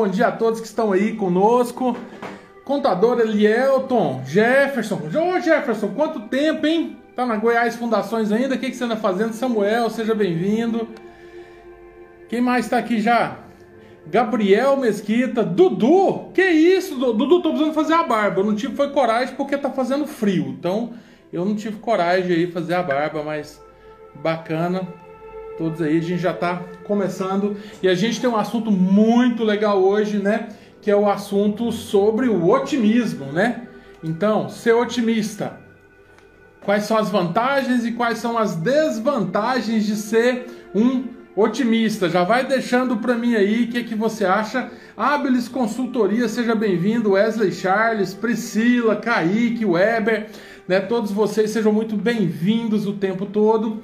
bom dia a todos que estão aí conosco. Contador Elielton, Jefferson. Ô Jefferson, quanto tempo, hein? Tá na Goiás Fundações ainda? O que, que você anda fazendo? Samuel, seja bem-vindo. Quem mais está aqui já? Gabriel Mesquita, Dudu, que isso, Dudu, tô precisando fazer a barba. Eu não tive foi coragem porque tá fazendo frio. Então, eu não tive coragem aí fazer a barba, mas bacana. Todos aí, a gente já tá começando e a gente tem um assunto muito legal hoje, né? Que é o assunto sobre o otimismo, né? Então, ser otimista. Quais são as vantagens e quais são as desvantagens de ser um otimista. Já vai deixando para mim aí o que, é que você acha. Habilis Consultoria, seja bem-vindo. Wesley Charles, Priscila, Kaique, Weber, né? Todos vocês sejam muito bem-vindos o tempo todo.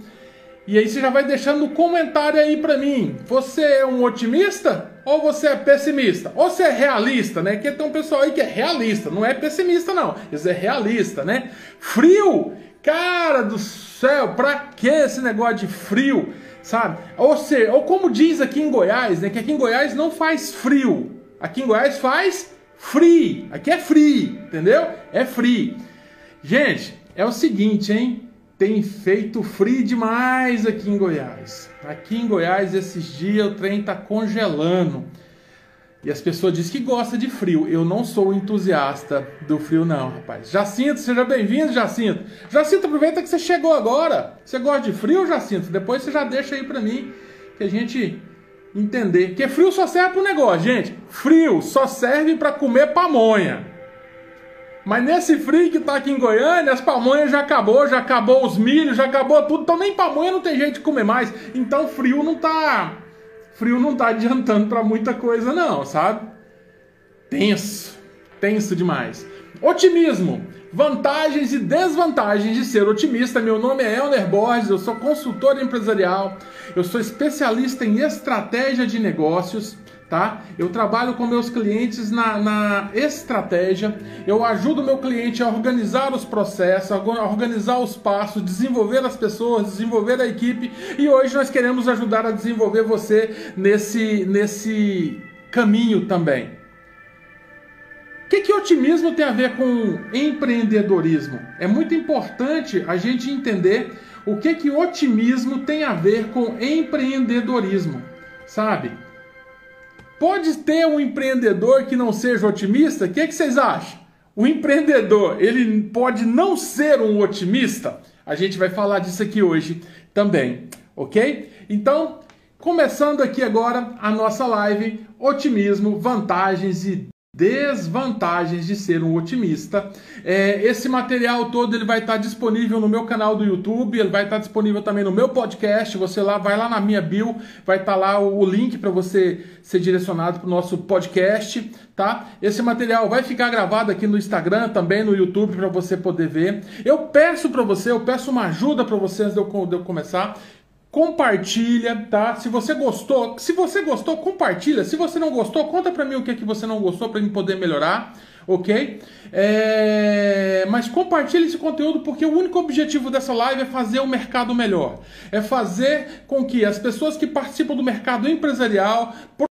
E aí você já vai deixando no comentário aí para mim. Você é um otimista ou você é pessimista? Ou você é realista, né? Que tem um pessoal aí que é realista, não é pessimista não. Isso é realista, né? Frio, cara do céu, pra que esse negócio de frio? sabe? Ou seja, ou como diz aqui em Goiás, né? Que aqui em Goiás não faz frio. Aqui em Goiás faz free. Aqui é free, entendeu? É free. Gente, é o seguinte, hein? Tem feito frio demais aqui em Goiás. Aqui em Goiás, esses dias, o trem tá congelando. E as pessoas dizem que gosta de frio. Eu não sou entusiasta do frio, não, rapaz. Jacinto, seja bem-vindo, Jacinto. Jacinto, aproveita que você chegou agora. Você gosta de frio, Jacinto? Depois você já deixa aí pra mim, que a gente entender. Porque frio só serve pro negócio, gente. Frio só serve para comer pamonha. Mas nesse frio que tá aqui em Goiânia, as pamonhas já acabou, já acabou os milhos, já acabou tudo. Então nem pamonha não tem jeito de comer mais. Então frio não tá frio não tá adiantando para muita coisa não, sabe? Tenso, tenso demais. Otimismo, vantagens e desvantagens de ser otimista. Meu nome é Elner Borges, eu sou consultor empresarial, eu sou especialista em estratégia de negócios tá? Eu trabalho com meus clientes na, na estratégia, eu ajudo meu cliente a organizar os processos, a organizar os passos, desenvolver as pessoas, desenvolver a equipe e hoje nós queremos ajudar a desenvolver você nesse, nesse caminho também. O que, que otimismo tem a ver com empreendedorismo? É muito importante a gente entender o que, que otimismo tem a ver com empreendedorismo, sabe? Pode ter um empreendedor que não seja otimista? O que, que vocês acham? O empreendedor, ele pode não ser um otimista? A gente vai falar disso aqui hoje também, ok? Então, começando aqui agora a nossa live, otimismo, vantagens e desvantagens de ser um otimista. É, esse material todo ele vai estar disponível no meu canal do YouTube, ele vai estar disponível também no meu podcast. Você lá vai lá na minha bio, vai estar lá o, o link para você ser direcionado para o nosso podcast, tá? Esse material vai ficar gravado aqui no Instagram, também no YouTube para você poder ver. Eu peço para você, eu peço uma ajuda para você antes de eu, de eu começar compartilha, tá? Se você gostou, se você gostou, compartilha. Se você não gostou, conta pra mim o que é que você não gostou para mim poder melhorar, ok? É... Mas compartilha esse conteúdo porque o único objetivo dessa live é fazer o mercado melhor, é fazer com que as pessoas que participam do mercado empresarial,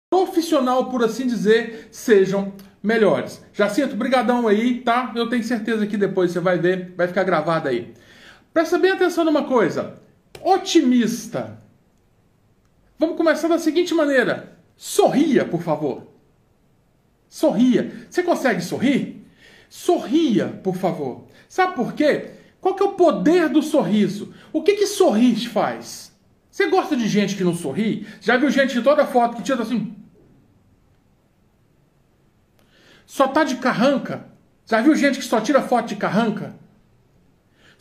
profissional, por assim dizer, sejam melhores. Jacinto, brigadão aí, tá? Eu tenho certeza que depois você vai ver, vai ficar gravado aí. Presta bem atenção numa coisa otimista. Vamos começar da seguinte maneira: sorria, por favor. Sorria. Você consegue sorrir? Sorria, por favor. Sabe por quê? Qual que é o poder do sorriso? O que que sorrir faz? Você gosta de gente que não sorri? Já viu gente de toda foto que tira assim? Só tá de carranca? Já viu gente que só tira foto de carranca?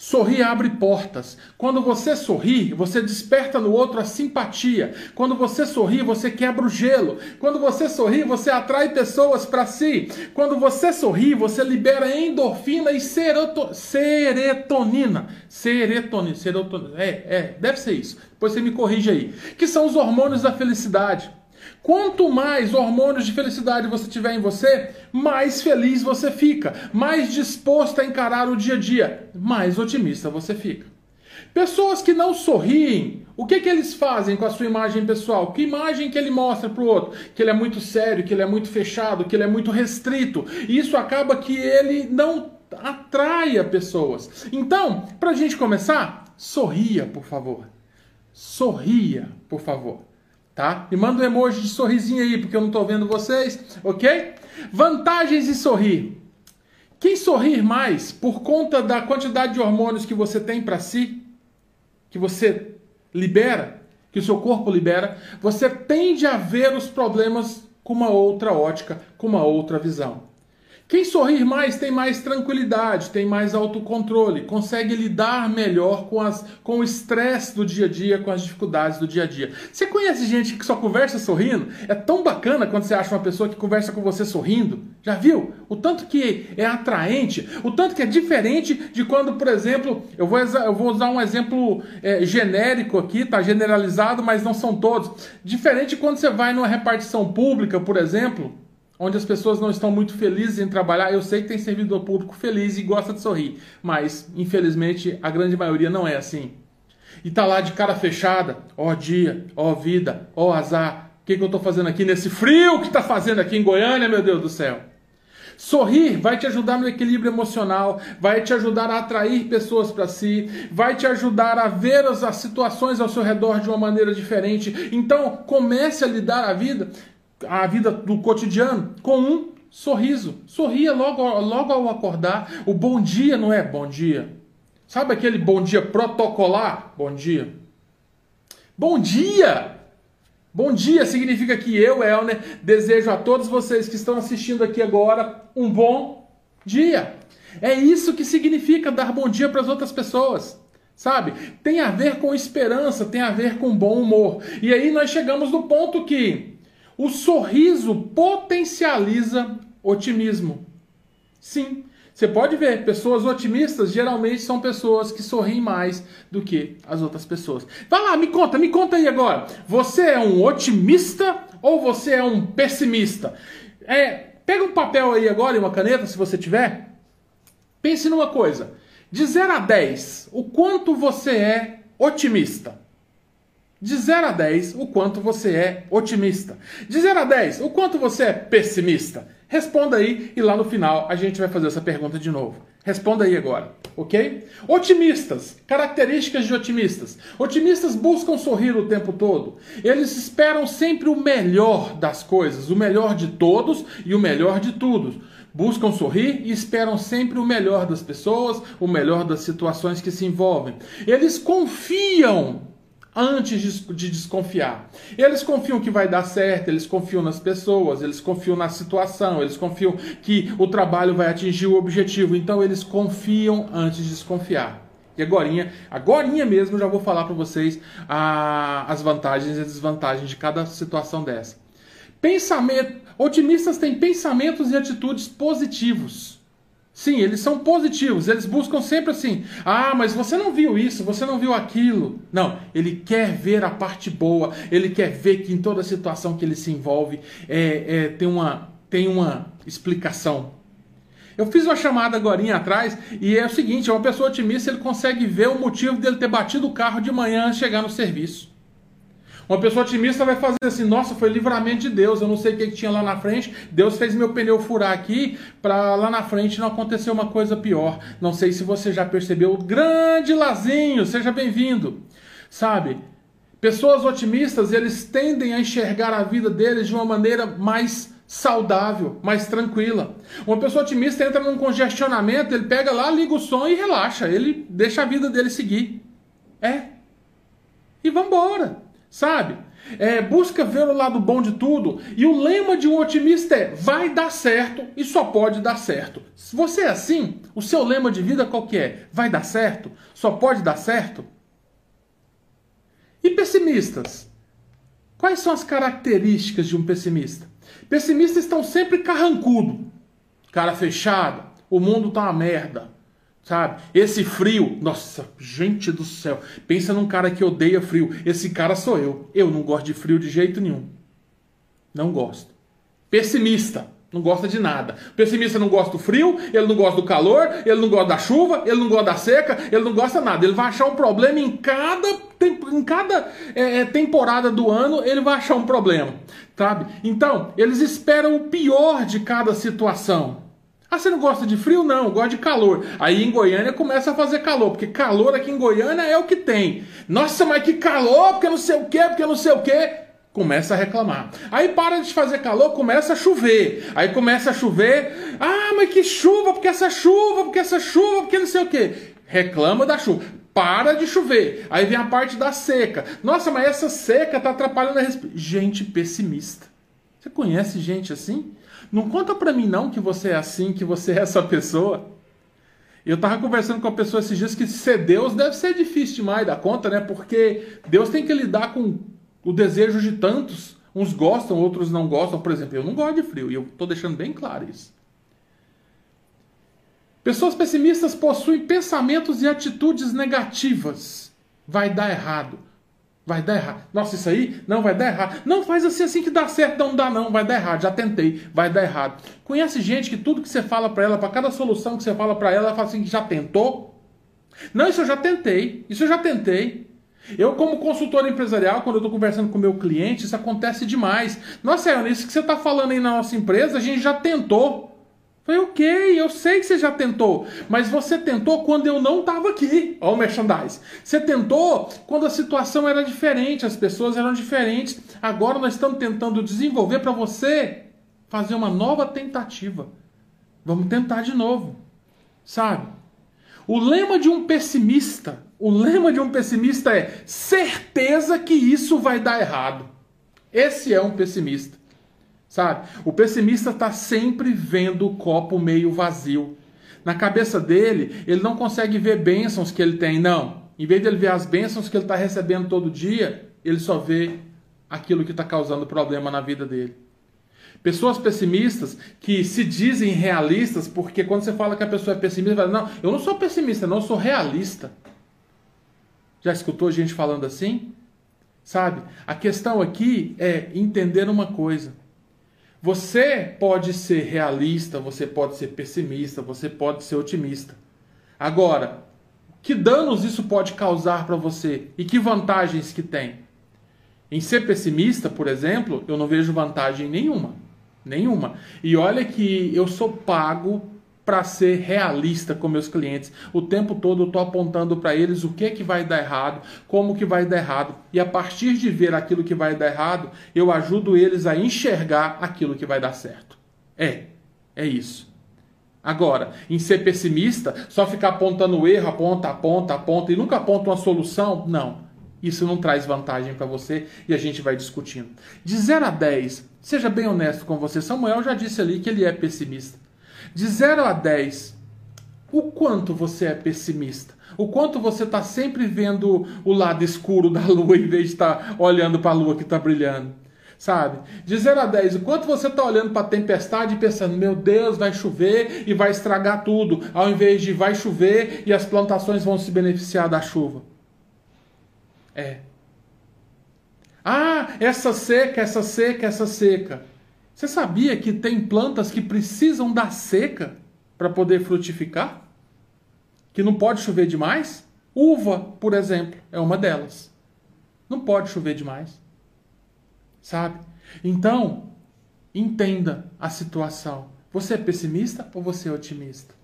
Sorrir abre portas. Quando você sorri, você desperta no outro a simpatia. Quando você sorri, você quebra o gelo. Quando você sorri, você atrai pessoas para si. Quando você sorri, você libera endorfina e seroto... serotonina. Serotonina. Serotonina. É, é, deve ser isso. Depois você me corrige aí. Que são os hormônios da felicidade. Quanto mais hormônios de felicidade você tiver em você, mais feliz você fica, mais disposto a encarar o dia a dia, mais otimista você fica. Pessoas que não sorriem O que, que eles fazem com a sua imagem pessoal? Que imagem que ele mostra para o outro? Que ele é muito sério, que ele é muito fechado, que ele é muito restrito. Isso acaba que ele não atraia pessoas. Então, para a gente começar, sorria, por favor. Sorria, por favor. Tá? Me manda um emoji de sorrisinho aí, porque eu não estou vendo vocês, ok? Vantagens de sorrir. Quem sorrir mais por conta da quantidade de hormônios que você tem para si, que você libera, que o seu corpo libera, você tende a ver os problemas com uma outra ótica, com uma outra visão. Quem sorrir mais tem mais tranquilidade, tem mais autocontrole, consegue lidar melhor com, as, com o estresse do dia a dia, com as dificuldades do dia a dia. Você conhece gente que só conversa sorrindo? É tão bacana quando você acha uma pessoa que conversa com você sorrindo. Já viu? O tanto que é atraente, o tanto que é diferente de quando, por exemplo, eu vou, eu vou usar um exemplo é, genérico aqui, tá generalizado, mas não são todos. Diferente quando você vai numa repartição pública, por exemplo onde as pessoas não estão muito felizes em trabalhar. Eu sei que tem servidor público feliz e gosta de sorrir, mas infelizmente a grande maioria não é assim. E tá lá de cara fechada, ó dia, ó vida, ó azar. O que, que eu estou fazendo aqui nesse frio que está fazendo aqui em Goiânia, meu Deus do céu? Sorrir vai te ajudar no equilíbrio emocional, vai te ajudar a atrair pessoas para si, vai te ajudar a ver as, as situações ao seu redor de uma maneira diferente. Então, comece a lidar a vida a vida do cotidiano com um sorriso. Sorria logo, logo ao acordar. O bom dia não é bom dia. Sabe aquele bom dia protocolar? Bom dia. Bom dia! Bom dia significa que eu, Elner, desejo a todos vocês que estão assistindo aqui agora um bom dia. É isso que significa dar bom dia para as outras pessoas. Sabe? Tem a ver com esperança, tem a ver com bom humor. E aí nós chegamos no ponto que o sorriso potencializa otimismo. Sim, você pode ver, pessoas otimistas geralmente são pessoas que sorriem mais do que as outras pessoas. Vai lá, me conta, me conta aí agora. Você é um otimista ou você é um pessimista? É, pega um papel aí agora e uma caneta, se você tiver. Pense numa coisa. De 0 a 10, o quanto você é otimista? De 0 a 10, o quanto você é otimista. De 0 a 10, o quanto você é pessimista. Responda aí e lá no final a gente vai fazer essa pergunta de novo. Responda aí agora, ok? Otimistas, características de otimistas. Otimistas buscam sorrir o tempo todo. Eles esperam sempre o melhor das coisas, o melhor de todos e o melhor de tudo. Buscam sorrir e esperam sempre o melhor das pessoas, o melhor das situações que se envolvem. Eles confiam antes de, de, desconfiar. Eles confiam que vai dar certo, eles confiam nas pessoas, eles confiam na situação, eles confiam que o trabalho vai atingir o objetivo. Então eles confiam antes de desconfiar. E agorinha, agorinha mesmo já vou falar para vocês a, as vantagens e desvantagens de cada situação dessa. Pensamento, otimistas têm pensamentos e atitudes positivos. Sim, eles são positivos, eles buscam sempre assim: ah, mas você não viu isso, você não viu aquilo. Não, ele quer ver a parte boa, ele quer ver que em toda situação que ele se envolve é, é, tem, uma, tem uma explicação. Eu fiz uma chamada agora atrás e é o seguinte: é uma pessoa otimista, ele consegue ver o motivo dele ter batido o carro de manhã chegar no serviço. Uma pessoa otimista vai fazer assim: nossa, foi livramento de Deus, eu não sei o que, que tinha lá na frente, Deus fez meu pneu furar aqui para lá na frente não acontecer uma coisa pior. Não sei se você já percebeu. Grande Lazinho, seja bem-vindo. Sabe? Pessoas otimistas, eles tendem a enxergar a vida deles de uma maneira mais saudável, mais tranquila. Uma pessoa otimista entra num congestionamento, ele pega lá, liga o som e relaxa, ele deixa a vida dele seguir. É. E vambora. Sabe? É, busca ver o lado bom de tudo. E o lema de um otimista é: vai dar certo e só pode dar certo. Se você é assim, o seu lema de vida qual que é? Vai dar certo? Só pode dar certo? E pessimistas? Quais são as características de um pessimista? Pessimistas estão sempre carrancudo, cara fechada, o mundo tá uma merda, Sabe? Esse frio, nossa, gente do céu. Pensa num cara que odeia frio. Esse cara sou eu. Eu não gosto de frio de jeito nenhum. Não gosto. Pessimista, não gosta de nada. Pessimista não gosta do frio, ele não gosta do calor, ele não gosta da chuva, ele não gosta da seca, ele não gosta nada. Ele vai achar um problema em cada em cada é, é, temporada do ano ele vai achar um problema, sabe? Então, eles esperam o pior de cada situação. Ah, você não gosta de frio? Não, gosta de calor. Aí em Goiânia começa a fazer calor, porque calor aqui em Goiânia é o que tem. Nossa, mas que calor, porque não sei o quê, porque não sei o quê. Começa a reclamar. Aí para de fazer calor, começa a chover. Aí começa a chover. Ah, mas que chuva, porque essa chuva, porque essa chuva, porque não sei o quê. Reclama da chuva. Para de chover. Aí vem a parte da seca. Nossa, mas essa seca tá atrapalhando a respiração. Gente pessimista. Você conhece gente assim? Não conta para mim não que você é assim, que você é essa pessoa. Eu tava conversando com a pessoa esses dias que ser Deus deve ser difícil demais da conta, né? Porque Deus tem que lidar com o desejo de tantos. Uns gostam, outros não gostam. Por exemplo, eu não gosto de frio e eu tô deixando bem claro isso. Pessoas pessimistas possuem pensamentos e atitudes negativas. Vai dar errado. Vai dar errado. Nossa, isso aí não vai dar errado. Não faz assim assim que dá certo, não dá não, vai dar errado. Já tentei, vai dar errado. Conhece gente que tudo que você fala para ela, para cada solução que você fala para ela, ela fala assim já tentou? Não, isso eu já tentei. Isso eu já tentei. Eu, como consultor empresarial, quando eu estou conversando com meu cliente, isso acontece demais. Nossa, é isso que você está falando aí na nossa empresa, a gente já tentou. Falei, ok, eu sei que você já tentou, mas você tentou quando eu não estava aqui. Olha o merchandise. Você tentou quando a situação era diferente, as pessoas eram diferentes. Agora nós estamos tentando desenvolver para você fazer uma nova tentativa. Vamos tentar de novo. Sabe? O lema de um pessimista, o lema de um pessimista é certeza que isso vai dar errado. Esse é um pessimista. Sabe? O pessimista está sempre vendo o copo meio vazio. Na cabeça dele, ele não consegue ver bênçãos que ele tem, não. Em vez de ele ver as bênçãos que ele está recebendo todo dia, ele só vê aquilo que está causando problema na vida dele. Pessoas pessimistas que se dizem realistas, porque quando você fala que a pessoa é pessimista, fala, não, eu não sou pessimista, não, eu sou realista. Já escutou gente falando assim? Sabe? A questão aqui é entender uma coisa. Você pode ser realista, você pode ser pessimista, você pode ser otimista. Agora, que danos isso pode causar para você e que vantagens que tem? Em ser pessimista, por exemplo, eu não vejo vantagem nenhuma. Nenhuma. E olha que eu sou pago para ser realista com meus clientes. O tempo todo eu estou apontando para eles o que que vai dar errado, como que vai dar errado. E a partir de ver aquilo que vai dar errado, eu ajudo eles a enxergar aquilo que vai dar certo. É, é isso. Agora, em ser pessimista, só ficar apontando o erro, aponta, aponta, aponta e nunca aponta uma solução, não. Isso não traz vantagem para você e a gente vai discutindo. De 0 a 10, seja bem honesto com você. Samuel já disse ali que ele é pessimista. De 0 a 10, o quanto você é pessimista? O quanto você está sempre vendo o lado escuro da lua em vez de estar tá olhando para a lua que está brilhando? Sabe? De 0 a 10, o quanto você está olhando para a tempestade e pensando, meu Deus, vai chover e vai estragar tudo, ao invés de vai chover e as plantações vão se beneficiar da chuva? É. Ah, essa seca, essa seca, essa seca. Você sabia que tem plantas que precisam da seca para poder frutificar? Que não pode chover demais? Uva, por exemplo, é uma delas. Não pode chover demais. Sabe? Então, entenda a situação. Você é pessimista ou você é otimista?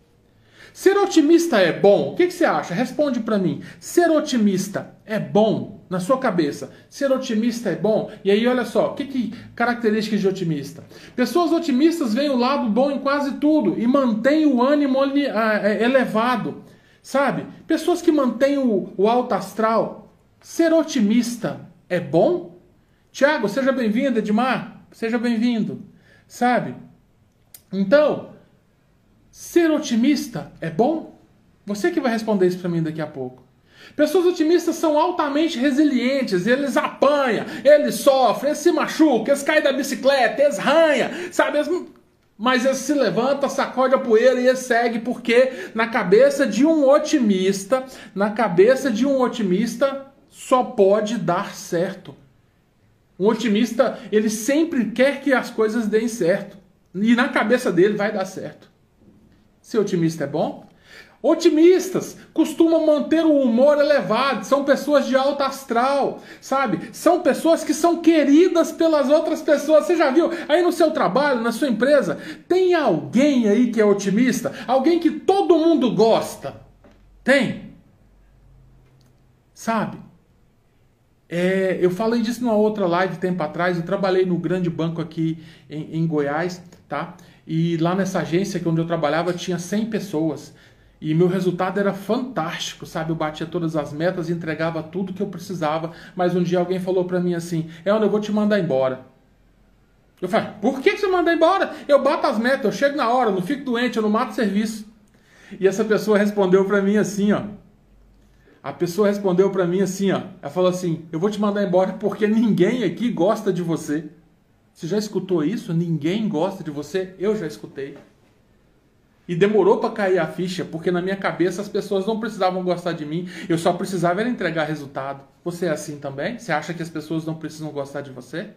Ser otimista é bom? O que, que você acha? Responde para mim. Ser otimista é bom na sua cabeça? Ser otimista é bom? E aí, olha só, o que, que características de otimista? Pessoas otimistas veem o lado bom em quase tudo e mantêm o ânimo ah, é, elevado. Sabe? Pessoas que mantêm o, o alto astral. Ser otimista é bom? Tiago, seja bem-vindo, Edmar. Seja bem-vindo. Sabe? Então, Ser otimista é bom? Você que vai responder isso para mim daqui a pouco. Pessoas otimistas são altamente resilientes, eles apanham, eles sofrem, eles se machucam, eles caem da bicicleta, eles ranham, sabe? Eles... Mas eles se levantam, sacode a poeira e eles seguem, porque na cabeça de um otimista, na cabeça de um otimista, só pode dar certo. Um otimista, ele sempre quer que as coisas deem certo. E na cabeça dele vai dar certo. Ser otimista é bom? Otimistas costumam manter o humor elevado, são pessoas de alta astral, sabe? São pessoas que são queridas pelas outras pessoas. Você já viu? Aí no seu trabalho, na sua empresa, tem alguém aí que é otimista? Alguém que todo mundo gosta? Tem? Sabe? É, eu falei disso numa outra live tempo atrás. Eu trabalhei no grande banco aqui em, em Goiás, tá? E lá nessa agência que onde eu trabalhava tinha 100 pessoas. E meu resultado era fantástico, sabe? Eu batia todas as metas, entregava tudo que eu precisava. Mas um dia alguém falou para mim assim: Elton, eu vou te mandar embora. Eu falei: Por que você manda embora? Eu bato as metas, eu chego na hora, eu não fico doente, eu não mato serviço. E essa pessoa respondeu para mim assim: Ó. A pessoa respondeu para mim assim: Ó. Ela falou assim: Eu vou te mandar embora porque ninguém aqui gosta de você. Você já escutou isso? Ninguém gosta de você? Eu já escutei. E demorou para cair a ficha, porque na minha cabeça as pessoas não precisavam gostar de mim, eu só precisava era entregar resultado. Você é assim também? Você acha que as pessoas não precisam gostar de você?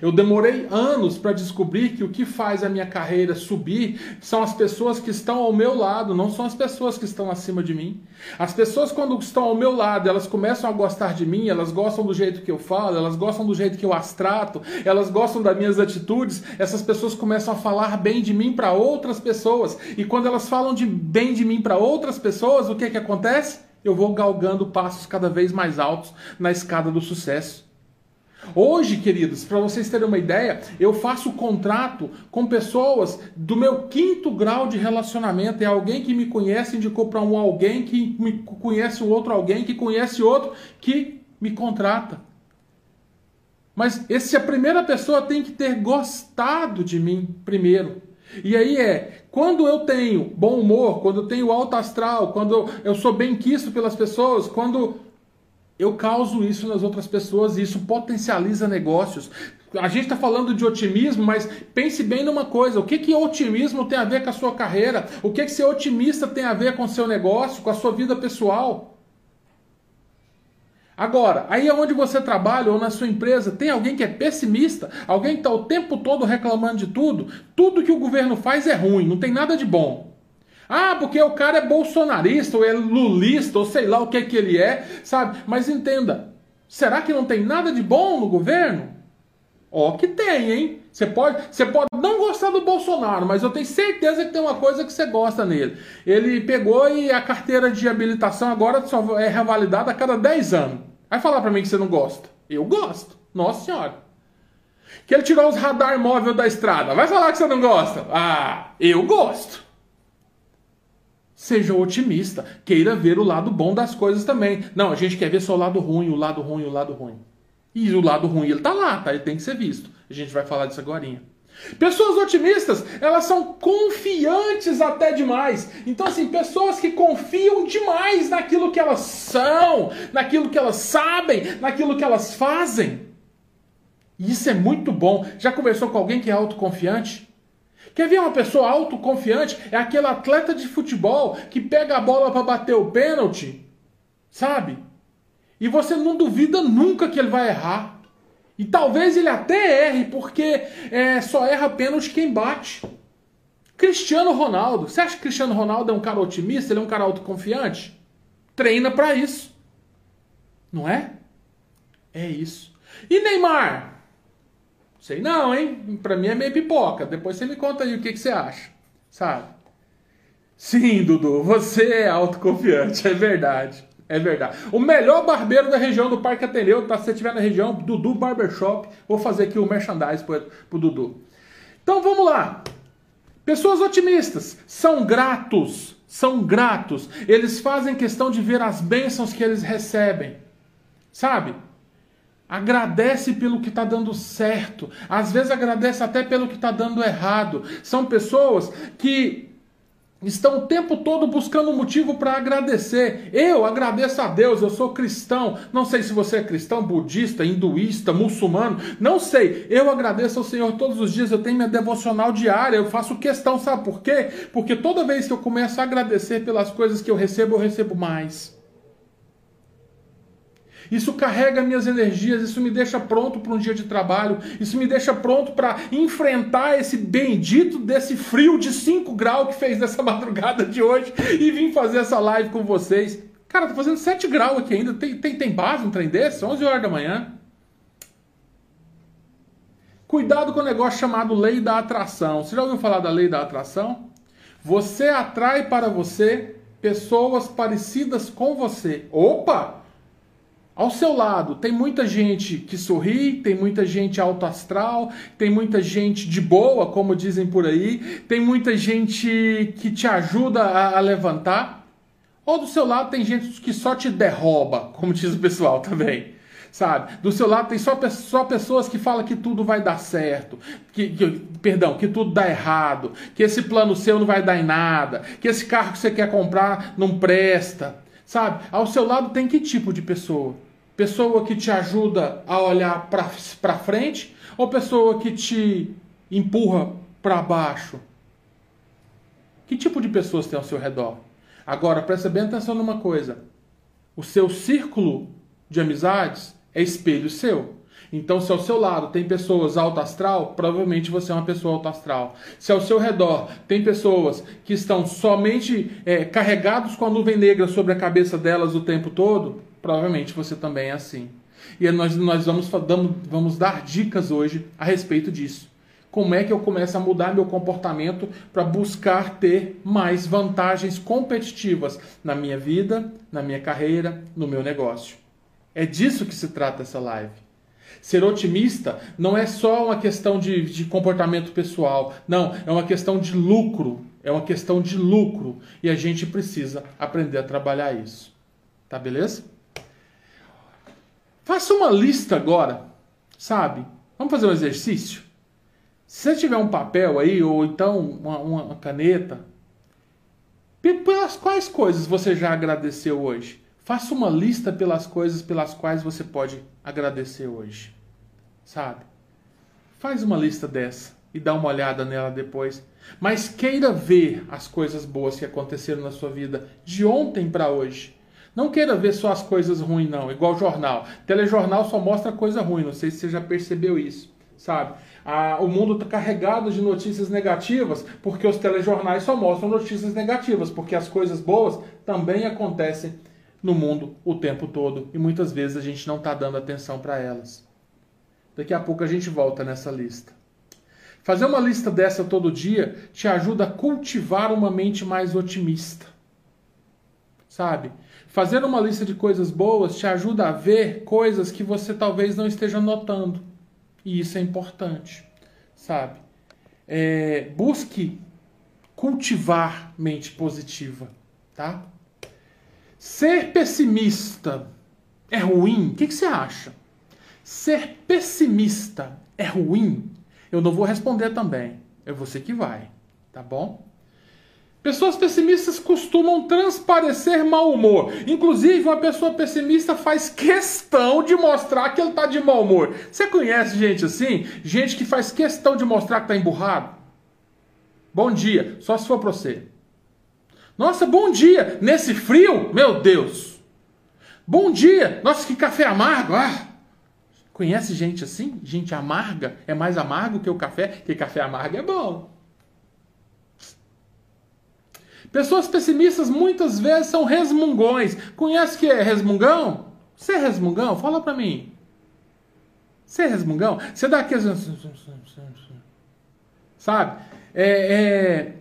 Eu demorei anos para descobrir que o que faz a minha carreira subir são as pessoas que estão ao meu lado, não são as pessoas que estão acima de mim. As pessoas, quando estão ao meu lado, elas começam a gostar de mim, elas gostam do jeito que eu falo, elas gostam do jeito que eu as trato, elas gostam das minhas atitudes. Essas pessoas começam a falar bem de mim para outras pessoas. E quando elas falam de bem de mim para outras pessoas, o que, que acontece? Eu vou galgando passos cada vez mais altos na escada do sucesso. Hoje, queridos, para vocês terem uma ideia, eu faço contrato com pessoas do meu quinto grau de relacionamento. É alguém que me conhece, indicou para um alguém que me conhece um outro alguém, que conhece outro, que me contrata. Mas essa primeira pessoa tem que ter gostado de mim primeiro. E aí é, quando eu tenho bom humor, quando eu tenho alto astral, quando eu sou bem quisto pelas pessoas, quando eu causo isso nas outras pessoas e isso potencializa negócios. A gente está falando de otimismo, mas pense bem numa coisa: o que, que otimismo tem a ver com a sua carreira? O que, que ser otimista tem a ver com o seu negócio, com a sua vida pessoal? Agora, aí onde você trabalha ou na sua empresa, tem alguém que é pessimista, alguém que está o tempo todo reclamando de tudo, tudo que o governo faz é ruim, não tem nada de bom. Ah, porque o cara é bolsonarista, ou é lulista, ou sei lá o que, que ele é, sabe? Mas entenda, será que não tem nada de bom no governo? Ó, que tem, hein? Você pode, você pode não gostar do Bolsonaro, mas eu tenho certeza que tem uma coisa que você gosta nele. Ele pegou e a carteira de habilitação agora só é revalidada a cada 10 anos. Vai falar para mim que você não gosta. Eu gosto. Nossa senhora. Que ele tirou os radar móvel da estrada. Vai falar que você não gosta. Ah, eu gosto. Seja otimista, queira ver o lado bom das coisas também. Não, a gente quer ver só o lado ruim, o lado ruim, o lado ruim. E o lado ruim ele tá lá, tá? Ele tem que ser visto. A gente vai falar disso agora. Pessoas otimistas, elas são confiantes até demais. Então, assim, pessoas que confiam demais naquilo que elas são, naquilo que elas sabem, naquilo que elas fazem. E isso é muito bom. Já conversou com alguém que é autoconfiante? Quer ver uma pessoa autoconfiante? É aquele atleta de futebol que pega a bola para bater o pênalti, sabe? E você não duvida nunca que ele vai errar. E talvez ele até erre, porque é, só erra pênalti quem bate. Cristiano Ronaldo. Você acha que Cristiano Ronaldo é um cara otimista? Ele é um cara autoconfiante? Treina para isso. Não é? É isso. E Neymar? Sei não, hein? Pra mim é meio pipoca. Depois você me conta aí o que, que você acha. Sabe? Sim, Dudu, você é autoconfiante, é verdade. É verdade. O melhor barbeiro da região do Parque Ateneu, tá? Se você estiver na região, Dudu Barbershop. Vou fazer aqui o merchandise pro, pro Dudu. Então vamos lá. Pessoas otimistas são gratos, são gratos. Eles fazem questão de ver as bênçãos que eles recebem. Sabe? Agradece pelo que está dando certo. Às vezes agradece até pelo que está dando errado. São pessoas que estão o tempo todo buscando um motivo para agradecer. Eu agradeço a Deus, eu sou cristão. Não sei se você é cristão, budista, hinduísta, muçulmano, não sei. Eu agradeço ao Senhor todos os dias, eu tenho minha devocional diária, eu faço questão, sabe por quê? Porque toda vez que eu começo a agradecer pelas coisas que eu recebo, eu recebo mais. Isso carrega minhas energias, isso me deixa pronto para um dia de trabalho, isso me deixa pronto para enfrentar esse bendito desse frio de 5 graus que fez nessa madrugada de hoje e vim fazer essa live com vocês. Cara, tá fazendo 7 graus aqui ainda. Tem, tem, tem base um trem desse? 11 horas da manhã. Cuidado com o negócio chamado lei da atração. Você já ouviu falar da lei da atração? Você atrai para você pessoas parecidas com você. Opa! Ao seu lado tem muita gente que sorri, tem muita gente alto astral, tem muita gente de boa, como dizem por aí, tem muita gente que te ajuda a, a levantar. Ou do seu lado tem gente que só te derroba, como diz o pessoal também. Sabe? Do seu lado tem só, só pessoas que falam que tudo vai dar certo, que, que, perdão, que tudo dá errado, que esse plano seu não vai dar em nada, que esse carro que você quer comprar não presta. Sabe? Ao seu lado tem que tipo de pessoa? Pessoa que te ajuda a olhar para frente ou pessoa que te empurra para baixo? Que tipo de pessoas tem ao seu redor? Agora, presta bem atenção numa coisa. O seu círculo de amizades é espelho seu. Então, se ao seu lado tem pessoas alto astral, provavelmente você é uma pessoa alto astral. Se ao seu redor tem pessoas que estão somente é, carregados com a nuvem negra sobre a cabeça delas o tempo todo, provavelmente você também é assim. E nós, nós vamos, vamos dar dicas hoje a respeito disso. Como é que eu começo a mudar meu comportamento para buscar ter mais vantagens competitivas na minha vida, na minha carreira, no meu negócio? É disso que se trata essa live. Ser otimista não é só uma questão de, de comportamento pessoal, não, é uma questão de lucro. É uma questão de lucro e a gente precisa aprender a trabalhar isso. Tá beleza? Faça uma lista agora, sabe? Vamos fazer um exercício? Se você tiver um papel aí, ou então uma, uma caneta, pelas quais coisas você já agradeceu hoje? Faça uma lista pelas coisas pelas quais você pode agradecer hoje. Sabe? Faz uma lista dessa e dá uma olhada nela depois. Mas queira ver as coisas boas que aconteceram na sua vida de ontem para hoje. Não queira ver só as coisas ruins, não, igual jornal. Telejornal só mostra coisa ruim, não sei se você já percebeu isso, sabe? Ah, o mundo está carregado de notícias negativas porque os telejornais só mostram notícias negativas, porque as coisas boas também acontecem no mundo o tempo todo e muitas vezes a gente não está dando atenção para elas. Daqui a pouco a gente volta nessa lista. Fazer uma lista dessa todo dia te ajuda a cultivar uma mente mais otimista. Sabe? Fazer uma lista de coisas boas te ajuda a ver coisas que você talvez não esteja notando. E isso é importante. Sabe? É, busque cultivar mente positiva. Tá? Ser pessimista é ruim? O que, que, você acha? Ser pessimista é ruim? Eu não vou responder também. É você que vai, tá bom? Pessoas pessimistas costumam transparecer mau humor. Inclusive, uma pessoa pessimista faz questão de mostrar que ele está de mau humor. Você conhece gente assim? Gente que faz questão de mostrar que está emburrado? Bom dia, só se for para você. Nossa, bom dia! Nesse frio, meu Deus! Bom dia! Nossa, que café amargo! Ah! Conhece gente assim? Gente amarga? É mais amargo que o café? Que café amargo é bom. Pessoas pessimistas muitas vezes são resmungões. Conhece que é resmungão? Você é resmungão? Fala pra mim. Você é resmungão? Você dá aqueles. Sabe? É, é,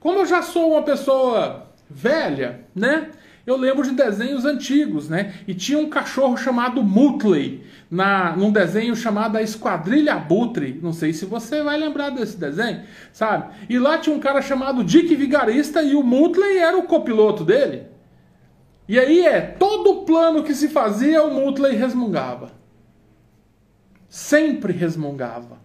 como eu já sou uma pessoa velha, né? Eu lembro de desenhos antigos, né? E tinha um cachorro chamado Mutley, na, num desenho chamado A Esquadrilha Abutre. Não sei se você vai lembrar desse desenho, sabe? E lá tinha um cara chamado Dick Vigarista e o Mutley era o copiloto dele. E aí é, todo plano que se fazia, o Mutley resmungava. Sempre resmungava.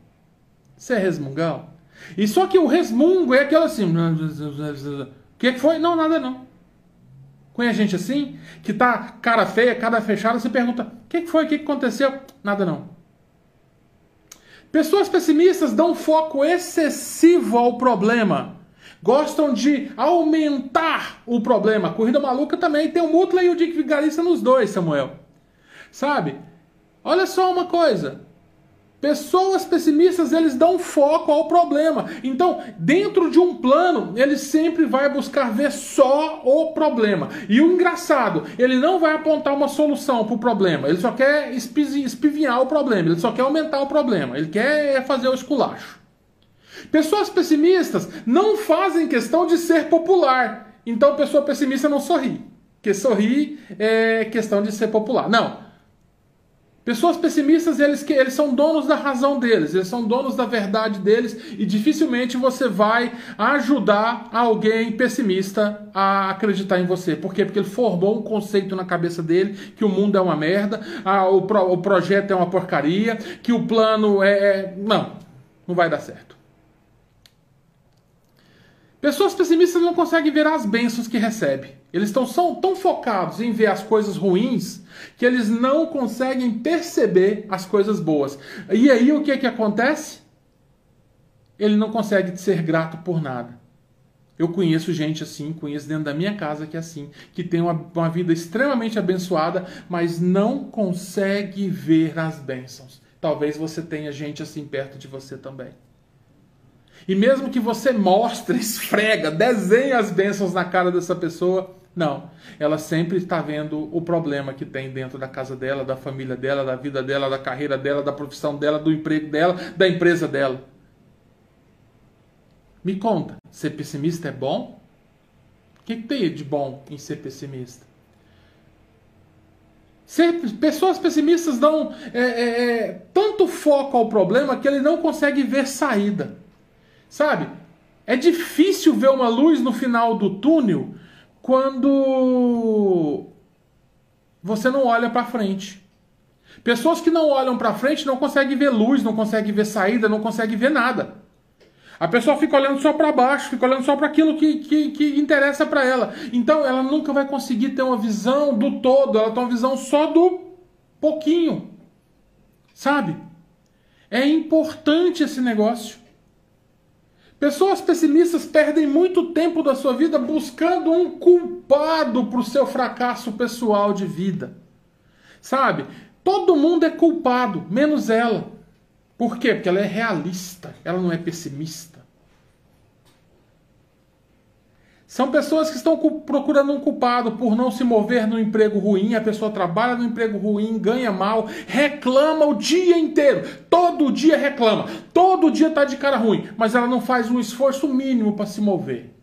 Você é resmungão? E só que o resmungo é aquela assim. O que, que foi? Não, nada não. Conhece gente assim? Que tá cara feia, cara fechada, você pergunta: o que, foi? O que, que aconteceu? Nada não. Pessoas pessimistas dão foco excessivo ao problema. Gostam de aumentar o problema. Corrida Maluca também tem o Mutla e o Dick Vigarista nos dois, Samuel. Sabe? Olha só uma coisa. Pessoas pessimistas, eles dão foco ao problema. Então, dentro de um plano, ele sempre vai buscar ver só o problema. E o engraçado, ele não vai apontar uma solução para o problema. Ele só quer espivinhar o problema. Ele só quer aumentar o problema. Ele quer fazer o esculacho. Pessoas pessimistas não fazem questão de ser popular. Então, pessoa pessimista não sorri. Porque sorrir é questão de ser popular. Não. Pessoas pessimistas, eles, eles são donos da razão deles, eles são donos da verdade deles e dificilmente você vai ajudar alguém pessimista a acreditar em você. Por quê? Porque ele formou um conceito na cabeça dele que o mundo é uma merda, a, o, pro, o projeto é uma porcaria, que o plano é, é. Não, não vai dar certo. Pessoas pessimistas não conseguem ver as bênçãos que recebem. Eles estão são tão focados em ver as coisas ruins que eles não conseguem perceber as coisas boas. E aí o que, que acontece? Ele não consegue ser grato por nada. Eu conheço gente assim, conheço dentro da minha casa que é assim, que tem uma, uma vida extremamente abençoada, mas não consegue ver as bênçãos. Talvez você tenha gente assim perto de você também. E mesmo que você mostre, esfrega, desenhe as bênçãos na cara dessa pessoa, não. Ela sempre está vendo o problema que tem dentro da casa dela, da família dela, da vida dela, da carreira dela, da profissão dela, do emprego dela, da empresa dela. Me conta, ser pessimista é bom? O que, tem de bom em ser pessimista? Ser, pessoas pessimistas dão é, é, é, tanto foco ao problema que ele não consegue ver saída. Sabe? É difícil ver uma luz no final do túnel quando você não olha para frente. Pessoas que não olham para frente não conseguem ver luz, não conseguem ver saída, não conseguem ver nada. A pessoa fica olhando só para baixo, fica olhando só para aquilo que, que, que interessa para ela. Então ela nunca vai conseguir ter uma visão do todo, ela tem uma visão só do pouquinho. Sabe? É importante esse negócio. Pessoas pessimistas perdem muito tempo da sua vida buscando um culpado para o seu fracasso pessoal de vida. Sabe? Todo mundo é culpado, menos ela. Por quê? Porque ela é realista, ela não é pessimista. São pessoas que estão procurando um culpado por não se mover no emprego ruim. A pessoa trabalha no emprego ruim, ganha mal, reclama o dia inteiro. Todo dia reclama. Todo dia está de cara ruim. Mas ela não faz um esforço mínimo para se mover.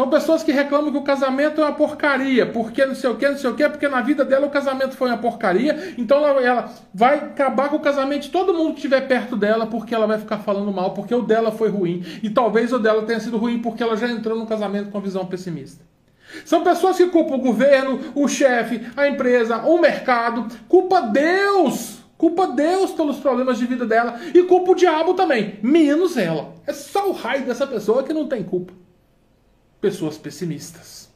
São pessoas que reclamam que o casamento é uma porcaria, porque não sei o que, não sei o que, porque na vida dela o casamento foi uma porcaria, então ela, ela vai acabar com o casamento de todo mundo que estiver perto dela, porque ela vai ficar falando mal, porque o dela foi ruim, e talvez o dela tenha sido ruim porque ela já entrou no casamento com a visão pessimista. São pessoas que culpam o governo, o chefe, a empresa, o mercado, culpa Deus Culpa Deus pelos problemas de vida dela e culpa o diabo também, menos ela. É só o raio dessa pessoa que não tem culpa pessoas pessimistas.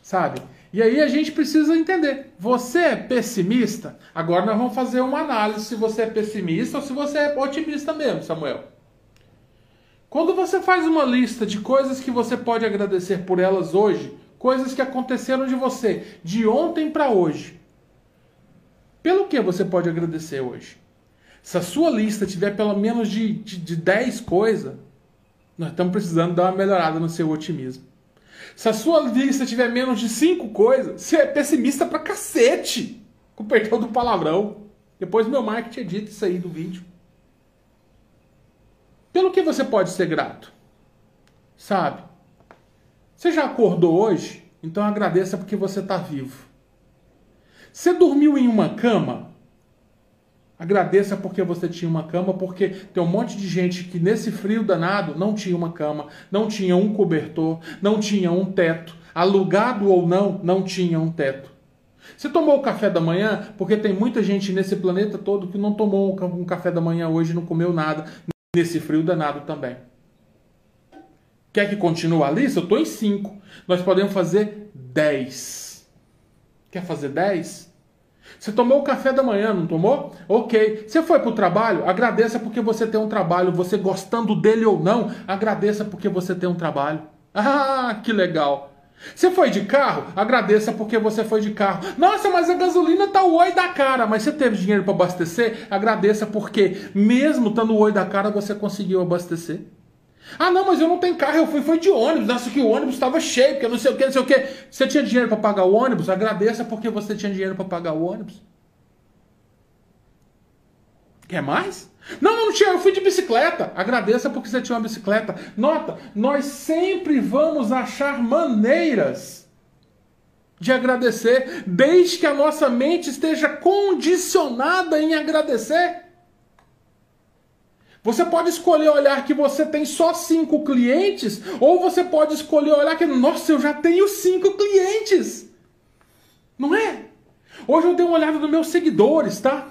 Sabe? E aí a gente precisa entender. Você é pessimista? Agora nós vamos fazer uma análise se você é pessimista ou se você é otimista mesmo, Samuel. Quando você faz uma lista de coisas que você pode agradecer por elas hoje, coisas que aconteceram de você de ontem para hoje, pelo que você pode agradecer hoje? Se a sua lista tiver pelo menos de, de, de 10 coisas, nós estamos precisando dar uma melhorada no seu otimismo. Se a sua lista tiver menos de cinco coisas, você é pessimista pra cacete. Com perdão do palavrão. Depois meu marketing edita isso aí do vídeo. Pelo que você pode ser grato? Sabe? Você já acordou hoje? Então agradeça porque você está vivo. Você dormiu em uma cama? Agradeça porque você tinha uma cama, porque tem um monte de gente que nesse frio danado não tinha uma cama, não tinha um cobertor, não tinha um teto, alugado ou não, não tinha um teto. Você tomou o café da manhã? Porque tem muita gente nesse planeta todo que não tomou um café da manhã hoje, não comeu nada, nesse frio danado também. Quer que continue a lista? Eu estou em 5. Nós podemos fazer 10. Quer fazer 10? Você tomou o café da manhã, não tomou? Ok. Você foi para o trabalho? Agradeça porque você tem um trabalho. Você gostando dele ou não, agradeça porque você tem um trabalho. Ah, que legal. Você foi de carro? Agradeça porque você foi de carro. Nossa, mas a gasolina tá o oi da cara. Mas você teve dinheiro para abastecer? Agradeça porque, mesmo estando o oi da cara, você conseguiu abastecer. Ah, não, mas eu não tenho carro, eu fui foi de ônibus. Nossa, que o ônibus estava cheio, porque não sei o que, não sei o que. Você tinha dinheiro para pagar o ônibus? Agradeça porque você tinha dinheiro para pagar o ônibus. Quer mais? Não, não tinha, eu fui de bicicleta. Agradeça porque você tinha uma bicicleta. Nota, nós sempre vamos achar maneiras de agradecer, desde que a nossa mente esteja condicionada em agradecer. Você pode escolher olhar que você tem só cinco clientes, ou você pode escolher olhar que, nossa, eu já tenho cinco clientes. Não é? Hoje eu dei uma olhada nos meus seguidores, tá?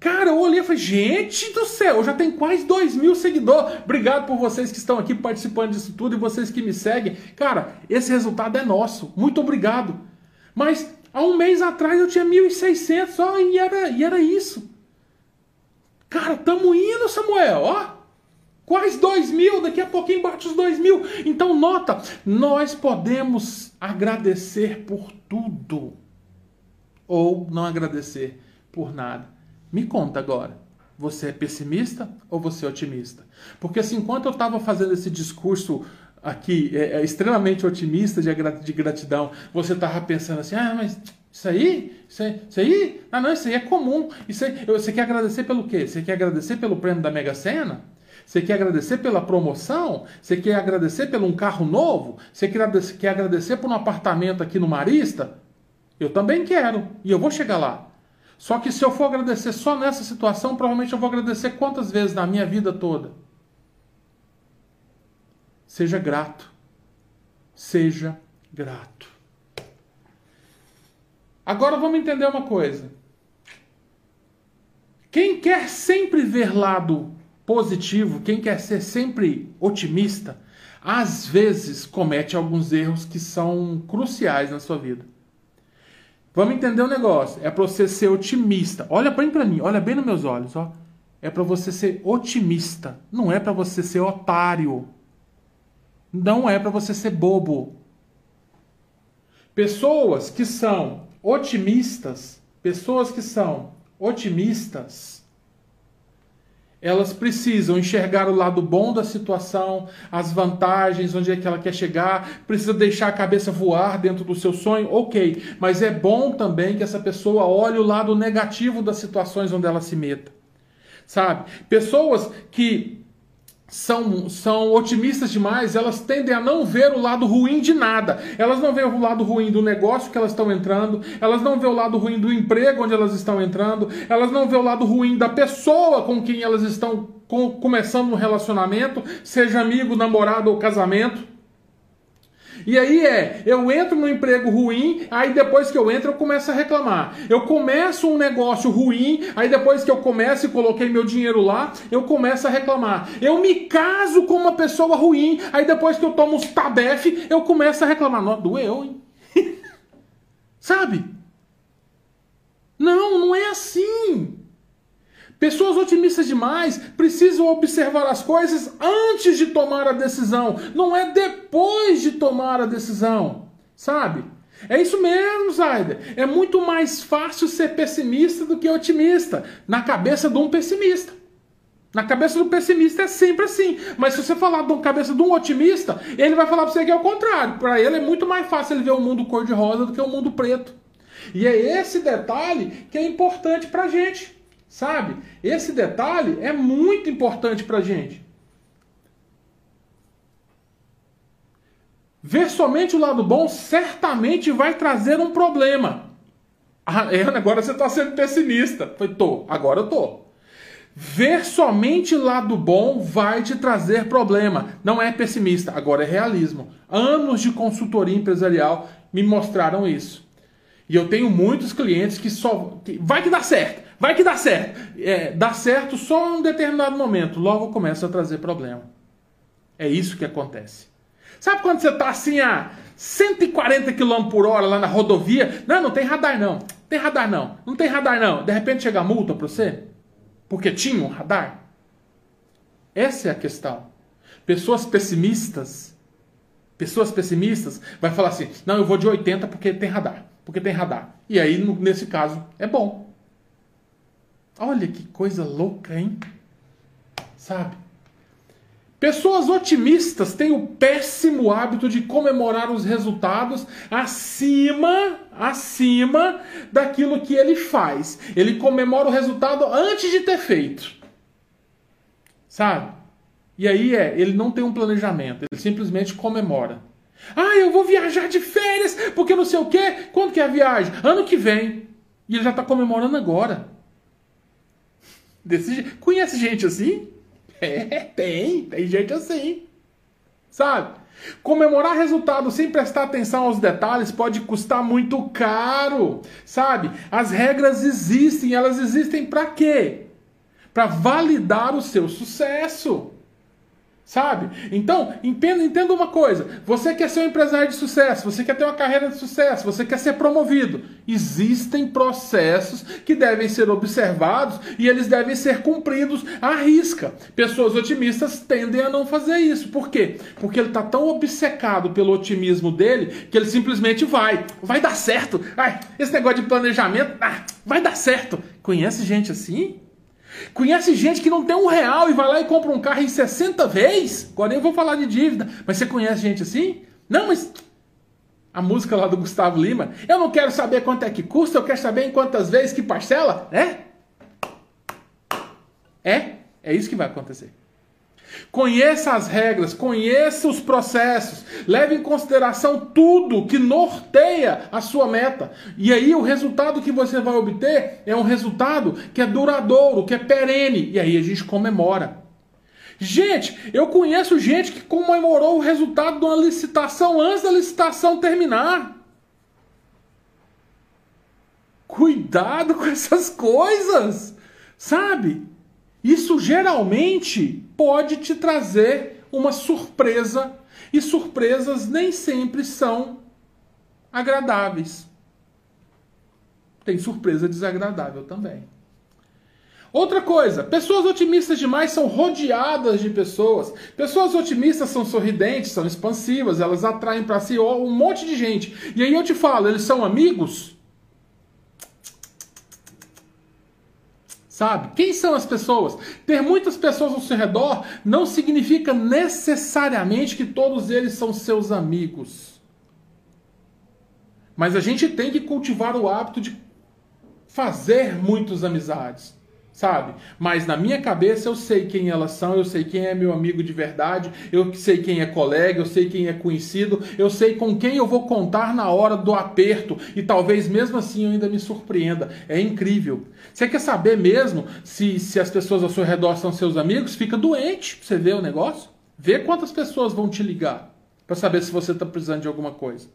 Cara, eu olhei e falei, gente do céu, já tem quase 2 mil seguidores. Obrigado por vocês que estão aqui participando disso tudo e vocês que me seguem. Cara, esse resultado é nosso. Muito obrigado. Mas há um mês atrás eu tinha 1.600 só e era, e era isso. Cara, tamo indo, Samuel, ó. Quase 2 mil, daqui a pouquinho bate os 2 mil. Então, nota, nós podemos agradecer por tudo. Ou não agradecer por nada. Me conta agora. Você é pessimista ou você é otimista? Porque assim, enquanto eu estava fazendo esse discurso aqui é, é, extremamente otimista de, de gratidão, você estava pensando assim, ah, mas isso aí, isso aí, isso aí, ah não, isso aí é comum. Isso aí, você quer agradecer pelo quê? Você quer agradecer pelo prêmio da Mega Sena? Você quer agradecer pela promoção? Você quer agradecer por um carro novo? Você quer agradecer, quer agradecer por um apartamento aqui no Marista? Eu também quero, e eu vou chegar lá. Só que se eu for agradecer só nessa situação, provavelmente eu vou agradecer quantas vezes na minha vida toda? Seja grato. Seja grato. Agora vamos entender uma coisa. Quem quer sempre ver lado positivo, quem quer ser sempre otimista, às vezes comete alguns erros que são cruciais na sua vida. Vamos entender o um negócio. É para você ser otimista. Olha bem para mim, olha bem nos meus olhos, ó. É para você ser otimista, não é para você ser otário. Não é para você ser bobo. Pessoas que são otimistas, pessoas que são otimistas, elas precisam enxergar o lado bom da situação, as vantagens, onde é que ela quer chegar, precisa deixar a cabeça voar dentro do seu sonho, ok. Mas é bom também que essa pessoa olhe o lado negativo das situações onde ela se meta. Sabe? Pessoas que são, são otimistas demais, elas tendem a não ver o lado ruim de nada. Elas não veem o lado ruim do negócio que elas estão entrando, elas não veem o lado ruim do emprego onde elas estão entrando, elas não veem o lado ruim da pessoa com quem elas estão com, começando um relacionamento, seja amigo, namorado ou casamento. E aí é, eu entro no emprego ruim, aí depois que eu entro eu começo a reclamar. Eu começo um negócio ruim, aí depois que eu começo e coloquei meu dinheiro lá, eu começo a reclamar. Eu me caso com uma pessoa ruim, aí depois que eu tomo uns tabef, eu começo a reclamar. Não, doeu, hein? Sabe? Não, não é assim. Pessoas otimistas demais precisam observar as coisas antes de tomar a decisão, não é depois de tomar a decisão, sabe? É isso mesmo, Zayder. É muito mais fácil ser pessimista do que otimista, na cabeça de um pessimista. Na cabeça do pessimista é sempre assim. Mas se você falar na cabeça de um otimista, ele vai falar para você que é o contrário. Para ele é muito mais fácil ele ver o mundo cor-de-rosa do que o mundo preto. E é esse detalhe que é importante para gente. Sabe? Esse detalhe é muito importante para a gente. Ver somente o lado bom certamente vai trazer um problema. Ah, é, agora você está sendo pessimista. Foi, tô, agora eu tô. Ver somente lado bom vai te trazer problema. Não é pessimista, agora é realismo. Anos de consultoria empresarial me mostraram isso. E eu tenho muitos clientes que só. Vai que dá certo. Vai que dá certo. É, dá certo só em um determinado momento, logo começa a trazer problema. É isso que acontece. Sabe quando você está assim a 140 km por hora lá na rodovia? Não, não tem radar não. Tem radar não. Não tem radar não. De repente chega a multa para você? Porque tinha um radar? Essa é a questão. Pessoas pessimistas Pessoas pessimistas vai falar assim: não, eu vou de 80 porque tem radar. Porque tem radar. E aí, nesse caso, é bom. Olha que coisa louca, hein? Sabe? Pessoas otimistas têm o péssimo hábito de comemorar os resultados acima, acima daquilo que ele faz. Ele comemora o resultado antes de ter feito. Sabe? E aí é, ele não tem um planejamento, ele simplesmente comemora. Ah, eu vou viajar de férias, porque não sei o quê. Quando que é a viagem? Ano que vem. E ele já está comemorando agora. Desse... Conhece gente assim? É, tem, tem gente assim. Sabe? Comemorar resultado sem prestar atenção aos detalhes pode custar muito caro, sabe? As regras existem, elas existem para quê? Para validar o seu sucesso. Sabe? Então, entenda, entenda uma coisa. Você quer ser um empresário de sucesso, você quer ter uma carreira de sucesso, você quer ser promovido. Existem processos que devem ser observados e eles devem ser cumpridos à risca. Pessoas otimistas tendem a não fazer isso. Por quê? Porque ele está tão obcecado pelo otimismo dele que ele simplesmente vai. Vai dar certo. Ai, esse negócio de planejamento, ah, vai dar certo. Conhece gente assim? Conhece gente que não tem um real e vai lá e compra um carro em 60 vezes? Agora eu vou falar de dívida, mas você conhece gente assim? Não, mas a música lá do Gustavo Lima, eu não quero saber quanto é que custa, eu quero saber em quantas vezes que parcela, é? É, é isso que vai acontecer. Conheça as regras, conheça os processos, leve em consideração tudo que norteia a sua meta. E aí o resultado que você vai obter é um resultado que é duradouro, que é perene. E aí a gente comemora. Gente, eu conheço gente que comemorou o resultado de uma licitação antes da licitação terminar. Cuidado com essas coisas, sabe? Isso geralmente pode te trazer uma surpresa, e surpresas nem sempre são agradáveis. Tem surpresa desagradável também. Outra coisa, pessoas otimistas demais são rodeadas de pessoas. Pessoas otimistas são sorridentes, são expansivas, elas atraem para si um monte de gente. E aí eu te falo, eles são amigos? Sabe? Quem são as pessoas? Ter muitas pessoas ao seu redor não significa necessariamente que todos eles são seus amigos. Mas a gente tem que cultivar o hábito de fazer muitas amizades sabe? Mas na minha cabeça eu sei quem elas são, eu sei quem é meu amigo de verdade, eu sei quem é colega, eu sei quem é conhecido, eu sei com quem eu vou contar na hora do aperto e talvez mesmo assim eu ainda me surpreenda. É incrível. Você quer saber mesmo se, se as pessoas ao seu redor são seus amigos? Fica doente você ver o negócio. Vê quantas pessoas vão te ligar para saber se você está precisando de alguma coisa.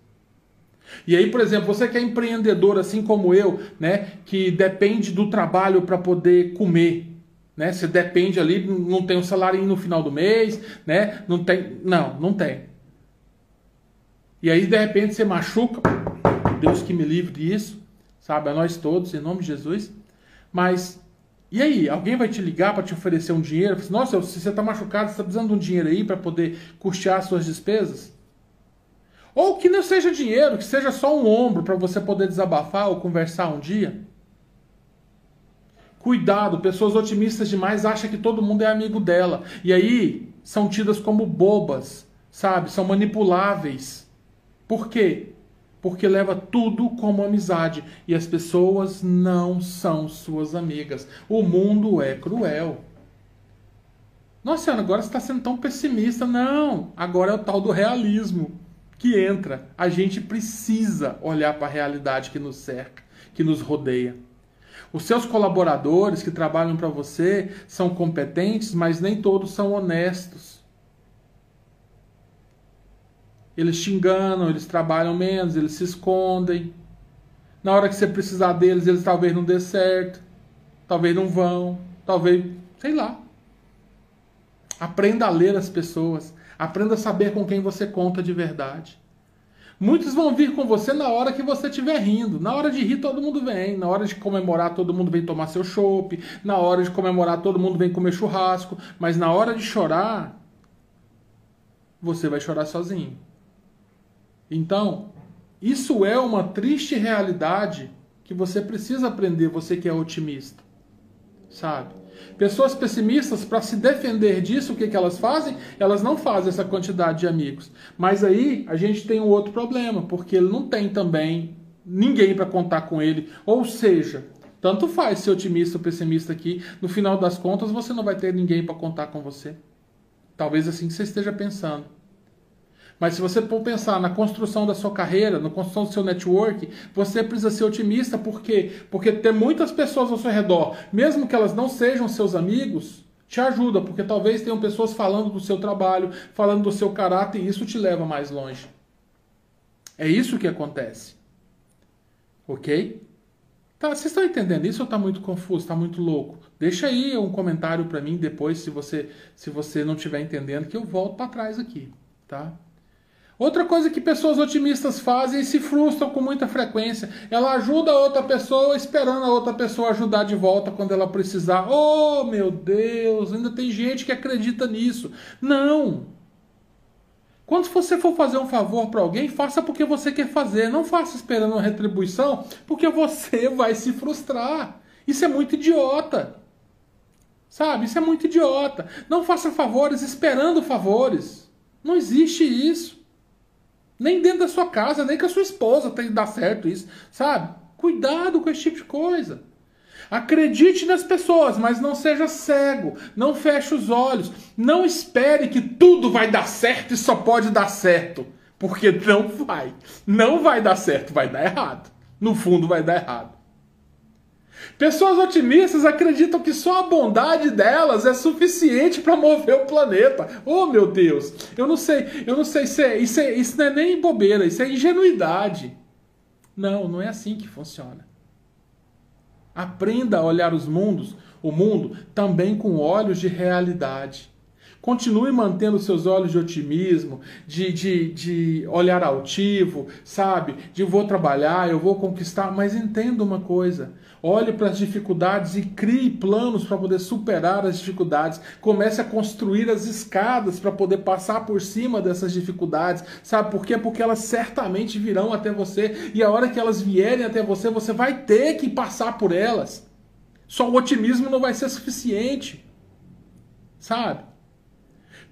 E aí, por exemplo, você que é empreendedor assim como eu, né, que depende do trabalho para poder comer, né? Você depende ali, não tem um salário no final do mês, né? Não tem, não, não tem. E aí de repente você machuca, Deus que me livre disso, sabe? A nós todos, em nome de Jesus. Mas e aí, alguém vai te ligar para te oferecer um dinheiro? Nossa, se você está machucado, você está precisando de um dinheiro aí para poder custear suas despesas? Ou que não seja dinheiro, que seja só um ombro para você poder desabafar ou conversar um dia. Cuidado, pessoas otimistas demais acham que todo mundo é amigo dela. E aí são tidas como bobas, sabe? São manipuláveis. Por quê? Porque leva tudo como amizade. E as pessoas não são suas amigas. O mundo é cruel. Nossa, Ana, agora você está sendo tão pessimista. Não, agora é o tal do realismo que entra. A gente precisa olhar para a realidade que nos cerca, que nos rodeia. Os seus colaboradores que trabalham para você são competentes, mas nem todos são honestos. Eles te enganam, eles trabalham menos, eles se escondem. Na hora que você precisar deles, eles talvez não dê certo, talvez não vão, talvez, sei lá. Aprenda a ler as pessoas. Aprenda a saber com quem você conta de verdade. Muitos vão vir com você na hora que você estiver rindo. Na hora de rir, todo mundo vem. Na hora de comemorar, todo mundo vem tomar seu chopp. Na hora de comemorar, todo mundo vem comer churrasco. Mas na hora de chorar, você vai chorar sozinho. Então, isso é uma triste realidade que você precisa aprender, você que é otimista. Sabe? Pessoas pessimistas, para se defender disso, o que, que elas fazem? Elas não fazem essa quantidade de amigos. Mas aí a gente tem um outro problema, porque ele não tem também ninguém para contar com ele. Ou seja, tanto faz ser otimista ou pessimista aqui, no final das contas você não vai ter ninguém para contar com você. Talvez assim que você esteja pensando. Mas se você for pensar na construção da sua carreira, na construção do seu network, você precisa ser otimista, por quê? Porque ter muitas pessoas ao seu redor, mesmo que elas não sejam seus amigos, te ajuda, porque talvez tenham pessoas falando do seu trabalho, falando do seu caráter, e isso te leva mais longe. É isso que acontece. Ok? Tá, vocês estão entendendo isso ou está muito confuso, está muito louco? Deixa aí um comentário para mim depois, se você se você não estiver entendendo, que eu volto para trás aqui, tá? Outra coisa que pessoas otimistas fazem e se frustram com muita frequência. Ela ajuda a outra pessoa esperando a outra pessoa ajudar de volta quando ela precisar. Oh, meu Deus, ainda tem gente que acredita nisso. Não! Quando você for fazer um favor para alguém, faça porque você quer fazer. Não faça esperando uma retribuição, porque você vai se frustrar. Isso é muito idiota. Sabe? Isso é muito idiota. Não faça favores esperando favores. Não existe isso. Nem dentro da sua casa, nem com a sua esposa tem que dar certo isso, sabe? Cuidado com esse tipo de coisa. Acredite nas pessoas, mas não seja cego. Não feche os olhos. Não espere que tudo vai dar certo e só pode dar certo. Porque não vai. Não vai dar certo, vai dar errado. No fundo, vai dar errado. Pessoas otimistas acreditam que só a bondade delas é suficiente para mover o planeta. Oh, meu Deus! Eu não sei, eu não sei se é, isso, é, isso não é nem bobeira, isso é ingenuidade. Não, não é assim que funciona. Aprenda a olhar os mundos, o mundo também com olhos de realidade. Continue mantendo seus olhos de otimismo, de, de, de olhar altivo, sabe? De vou trabalhar, eu vou conquistar, mas entenda uma coisa: Olhe para as dificuldades e crie planos para poder superar as dificuldades. Comece a construir as escadas para poder passar por cima dessas dificuldades. Sabe por quê? Porque elas certamente virão até você e a hora que elas vierem até você, você vai ter que passar por elas. Só o otimismo não vai ser suficiente. Sabe?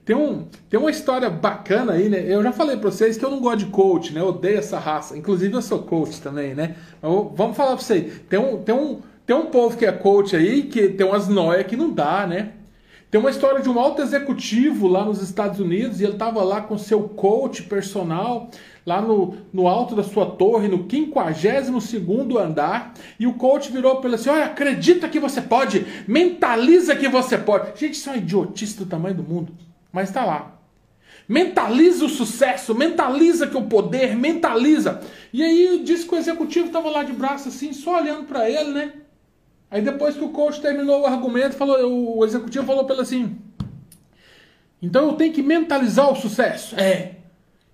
Tem, um, tem uma história bacana aí, né? Eu já falei pra vocês que eu não gosto de coach, né? Eu odeio essa raça. Inclusive eu sou coach também, né? Eu, vamos falar pra vocês. Tem um, tem, um, tem um povo que é coach aí que tem umas noias que não dá, né? Tem uma história de um alto executivo lá nos Estados Unidos e ele tava lá com seu coach personal lá no, no alto da sua torre, no 52 andar, e o coach virou para ele assim: Olha, acredita que você pode, mentaliza que você pode. Gente, isso é uma idiotice do tamanho do mundo. Mas está lá. Mentaliza o sucesso, mentaliza que o poder, mentaliza. E aí disse que o executivo estava lá de braço assim, só olhando para ele, né? Aí depois que o coach terminou o argumento, falou, o executivo falou para ele assim: Então eu tenho que mentalizar o sucesso? É.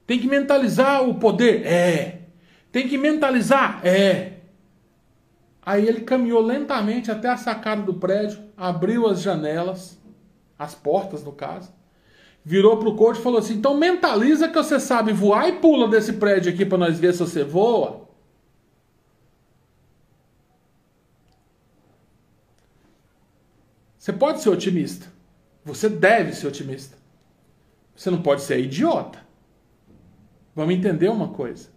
Tem que mentalizar o poder? É. Tem que mentalizar? É. Aí ele caminhou lentamente até a sacada do prédio, abriu as janelas, as portas no caso, virou pro coach e falou assim: então mentaliza que você sabe voar e pula desse prédio aqui para nós ver se você voa. Você pode ser otimista. Você deve ser otimista. Você não pode ser idiota. Vamos entender uma coisa.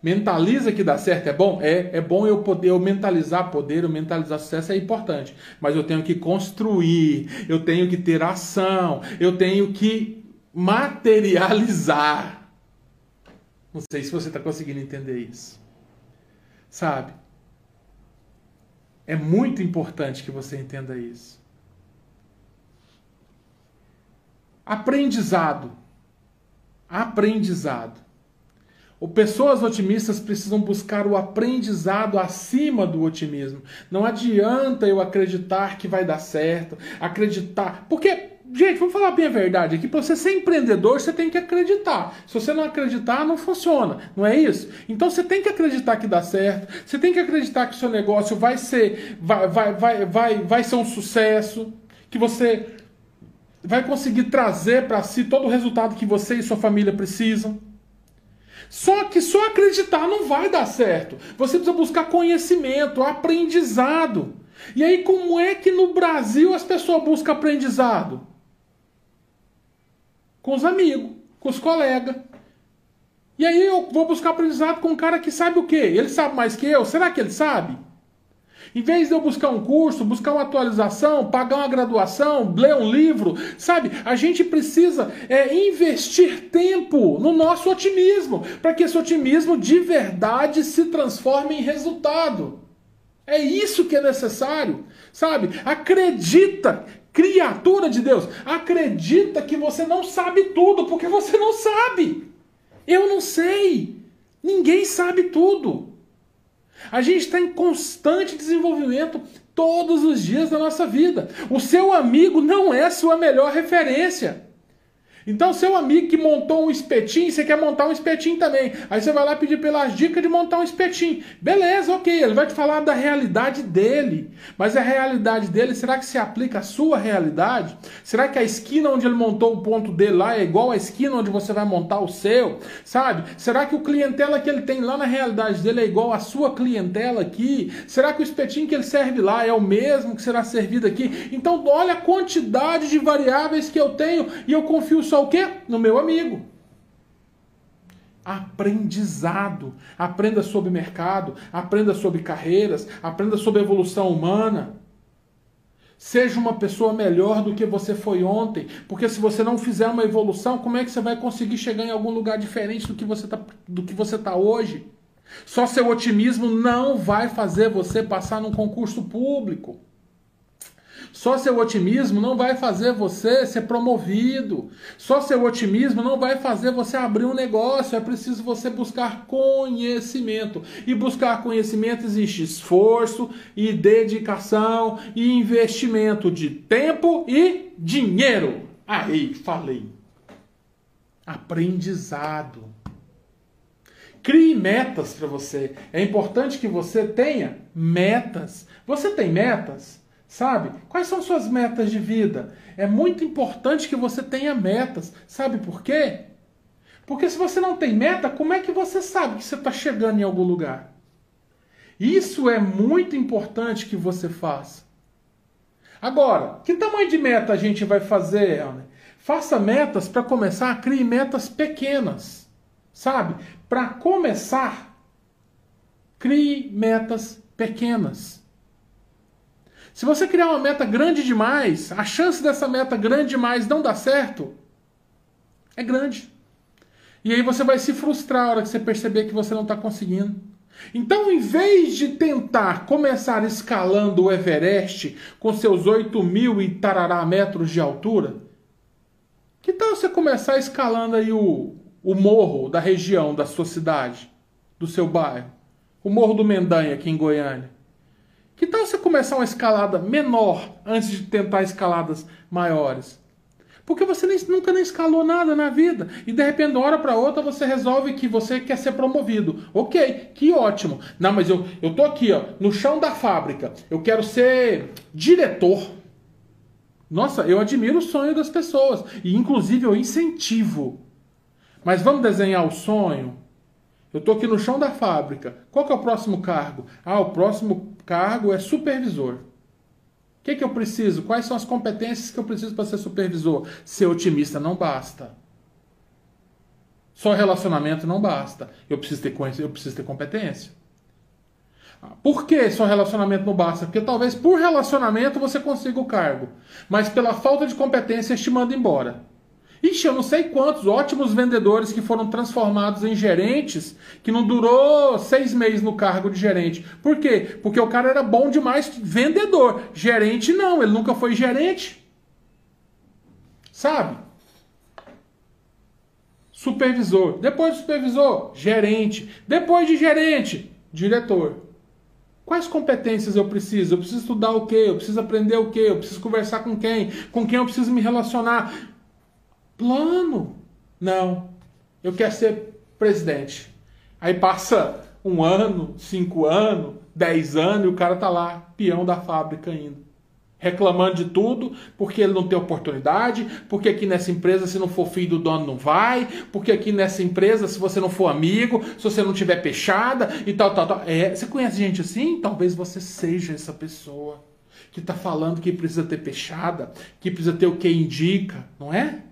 Mentaliza que dá certo é bom? É, é bom eu poder eu mentalizar poder, eu mentalizar sucesso é importante. Mas eu tenho que construir, eu tenho que ter ação, eu tenho que materializar. Não sei se você está conseguindo entender isso. Sabe? É muito importante que você entenda isso. Aprendizado. Aprendizado. Pessoas otimistas precisam buscar o aprendizado acima do otimismo. Não adianta eu acreditar que vai dar certo, acreditar. Porque, gente, vamos falar bem a verdade aqui: para você ser empreendedor, você tem que acreditar. Se você não acreditar, não funciona. Não é isso? Então você tem que acreditar que dá certo, você tem que acreditar que o seu negócio vai ser, vai, vai, vai, vai, vai ser um sucesso, que você vai conseguir trazer para si todo o resultado que você e sua família precisam. Só que só acreditar não vai dar certo. Você precisa buscar conhecimento, aprendizado. E aí, como é que no Brasil as pessoas buscam aprendizado? Com os amigos, com os colegas. E aí eu vou buscar aprendizado com um cara que sabe o quê? Ele sabe mais que eu? Será que ele sabe? Em vez de eu buscar um curso, buscar uma atualização, pagar uma graduação, ler um livro, sabe? A gente precisa é, investir tempo no nosso otimismo, para que esse otimismo de verdade se transforme em resultado. É isso que é necessário, sabe? Acredita, criatura de Deus, acredita que você não sabe tudo, porque você não sabe. Eu não sei. Ninguém sabe tudo. A gente está em constante desenvolvimento todos os dias da nossa vida. O seu amigo não é sua melhor referência. Então, seu amigo que montou um espetinho, você quer montar um espetinho também. Aí você vai lá pedir pelas dicas de montar um espetinho. Beleza, ok. Ele vai te falar da realidade dele. Mas a realidade dele, será que se aplica à sua realidade? Será que a esquina onde ele montou o ponto dele lá é igual à esquina onde você vai montar o seu? Sabe? Será que o clientela que ele tem lá na realidade dele é igual à sua clientela aqui? Será que o espetinho que ele serve lá é o mesmo que será servido aqui? Então, olha a quantidade de variáveis que eu tenho e eu confio só o quê? No meu amigo. Aprendizado. Aprenda sobre mercado, aprenda sobre carreiras, aprenda sobre evolução humana. Seja uma pessoa melhor do que você foi ontem, porque se você não fizer uma evolução, como é que você vai conseguir chegar em algum lugar diferente do que você está do que você tá hoje? Só seu otimismo não vai fazer você passar num concurso público. Só seu otimismo não vai fazer você ser promovido. Só seu otimismo não vai fazer você abrir um negócio. É preciso você buscar conhecimento. E buscar conhecimento existe esforço e dedicação e investimento de tempo e dinheiro. Aí, falei. Aprendizado. Crie metas para você. É importante que você tenha metas. Você tem metas? Sabe? Quais são suas metas de vida? É muito importante que você tenha metas. Sabe por quê? Porque se você não tem meta, como é que você sabe que você está chegando em algum lugar? Isso é muito importante que você faça. Agora, que tamanho de meta a gente vai fazer, Helner? Faça metas para começar, crie metas pequenas. Sabe? Para começar, crie metas pequenas. Se você criar uma meta grande demais, a chance dessa meta grande demais não dar certo é grande. E aí você vai se frustrar a hora que você perceber que você não está conseguindo. Então, em vez de tentar começar escalando o Everest com seus 8 mil e tarará metros de altura, que tal você começar escalando aí o, o morro da região da sua cidade, do seu bairro? O Morro do Mendanha, aqui em Goiânia. Que tal você começar uma escalada menor antes de tentar escaladas maiores? Porque você nem, nunca nem escalou nada na vida. E de repente, de uma hora para outra, você resolve que você quer ser promovido. Ok, que ótimo. Não, mas eu, eu tô aqui, ó, no chão da fábrica. Eu quero ser diretor. Nossa, eu admiro o sonho das pessoas. E inclusive eu incentivo. Mas vamos desenhar o sonho? Eu estou aqui no chão da fábrica. Qual que é o próximo cargo? Ah, o próximo cargo é supervisor. O que, que eu preciso? Quais são as competências que eu preciso para ser supervisor? Ser otimista não basta. Só relacionamento não basta. Eu preciso ter, eu preciso ter competência. Por que só relacionamento não basta? Porque talvez por relacionamento você consiga o cargo, mas pela falta de competência te manda embora. Ixi, eu não sei quantos ótimos vendedores que foram transformados em gerentes que não durou seis meses no cargo de gerente. Por quê? Porque o cara era bom demais vendedor. Gerente não, ele nunca foi gerente. Sabe? Supervisor. Depois de supervisor, gerente. Depois de gerente, diretor. Quais competências eu preciso? Eu preciso estudar o quê? Eu preciso aprender o quê? Eu preciso conversar com quem? Com quem eu preciso me relacionar? Plano. Não. Eu quero ser presidente. Aí passa um ano, cinco anos, dez anos e o cara tá lá, peão da fábrica ainda. reclamando de tudo, porque ele não tem oportunidade, porque aqui nessa empresa, se não for filho do dono, não vai, porque aqui nessa empresa, se você não for amigo, se você não tiver peixada e tal, tal, tal. É, você conhece gente assim? Talvez você seja essa pessoa que está falando que precisa ter peixada, que precisa ter o que indica, não é?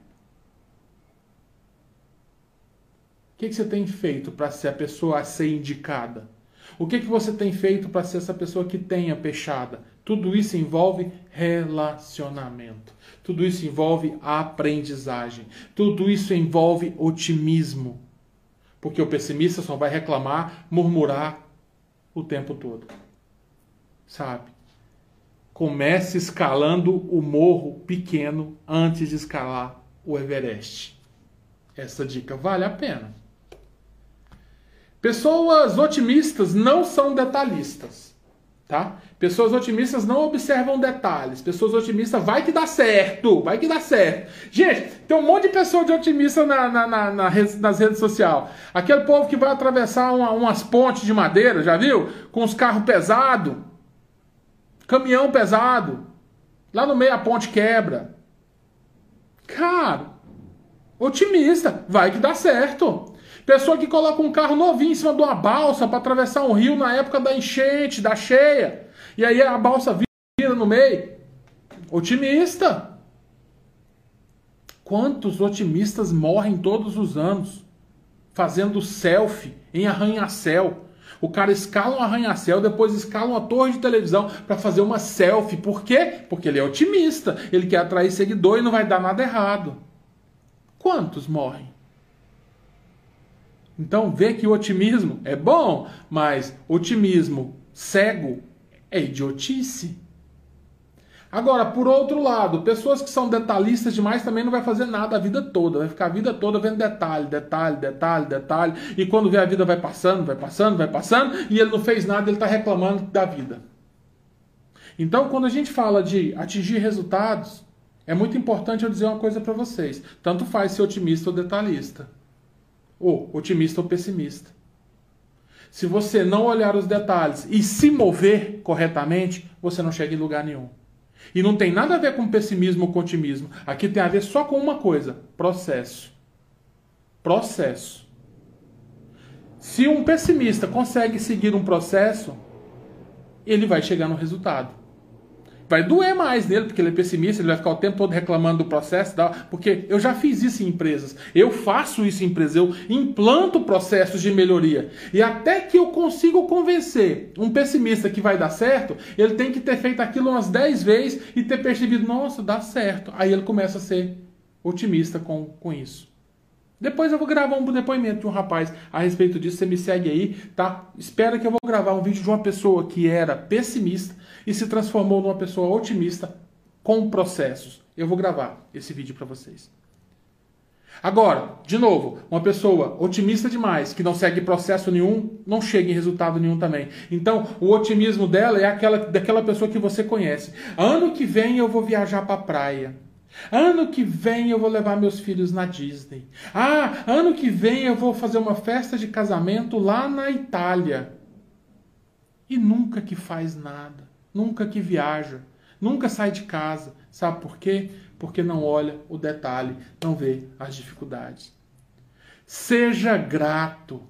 O que, que você tem feito para ser a pessoa a ser indicada? O que, que você tem feito para ser essa pessoa que tenha peixada? Tudo isso envolve relacionamento. Tudo isso envolve aprendizagem. Tudo isso envolve otimismo. Porque o pessimista só vai reclamar, murmurar o tempo todo. Sabe? Comece escalando o morro pequeno antes de escalar o Everest. Essa dica vale a pena. Pessoas otimistas não são detalhistas, tá? Pessoas otimistas não observam detalhes. Pessoas otimistas vai que dá certo, vai que dá certo. Gente, tem um monte de pessoa de otimista na, na, na, na nas redes sociais. Aquele povo que vai atravessar uma, umas pontes de madeira, já viu? Com os carros pesados, caminhão pesado. Lá no meio a ponte quebra. Cara, otimista, vai que dá certo. Pessoa que coloca um carro novinho em cima de uma balsa para atravessar um rio na época da enchente, da cheia. E aí a balsa vira no meio. Otimista. Quantos otimistas morrem todos os anos fazendo selfie em arranha-céu? O cara escala um arranha-céu, depois escala uma torre de televisão para fazer uma selfie. Por quê? Porque ele é otimista. Ele quer atrair seguidor e não vai dar nada errado. Quantos morrem? Então vê que o otimismo é bom, mas otimismo cego é idiotice. Agora, por outro lado, pessoas que são detalhistas demais também não vai fazer nada a vida toda, vai ficar a vida toda vendo detalhe, detalhe, detalhe, detalhe, e quando vê a vida vai passando, vai passando, vai passando, e ele não fez nada, ele está reclamando da vida. Então, quando a gente fala de atingir resultados, é muito importante eu dizer uma coisa para vocês. Tanto faz ser otimista ou detalhista ou otimista ou pessimista. Se você não olhar os detalhes e se mover corretamente, você não chega em lugar nenhum. E não tem nada a ver com pessimismo ou com otimismo. Aqui tem a ver só com uma coisa: processo. Processo. Se um pessimista consegue seguir um processo, ele vai chegar no resultado vai doer mais nele, porque ele é pessimista, ele vai ficar o tempo todo reclamando do processo, porque eu já fiz isso em empresas, eu faço isso em empresas, eu implanto processos de melhoria. E até que eu consiga convencer um pessimista que vai dar certo, ele tem que ter feito aquilo umas 10 vezes e ter percebido, nossa, dá certo. Aí ele começa a ser otimista com, com isso. Depois eu vou gravar um depoimento de um rapaz a respeito disso. Você me segue aí, tá? Espera que eu vou gravar um vídeo de uma pessoa que era pessimista e se transformou numa pessoa otimista com processos. Eu vou gravar esse vídeo para vocês. Agora, de novo, uma pessoa otimista demais, que não segue processo nenhum, não chega em resultado nenhum também. Então, o otimismo dela é aquela daquela pessoa que você conhece. Ano que vem eu vou viajar para praia. Ano que vem eu vou levar meus filhos na Disney. Ah, ano que vem eu vou fazer uma festa de casamento lá na Itália. E nunca que faz nada, nunca que viaja, nunca sai de casa. Sabe por quê? Porque não olha o detalhe, não vê as dificuldades. Seja grato,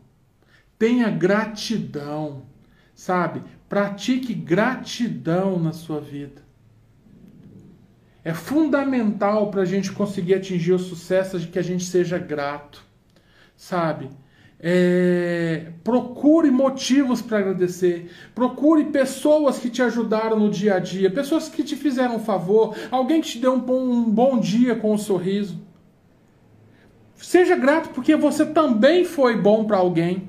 tenha gratidão, sabe? Pratique gratidão na sua vida. É fundamental para a gente conseguir atingir o sucesso de que a gente seja grato, sabe? É, procure motivos para agradecer. Procure pessoas que te ajudaram no dia a dia, pessoas que te fizeram um favor, alguém que te deu um bom, um bom dia com um sorriso. Seja grato porque você também foi bom para alguém.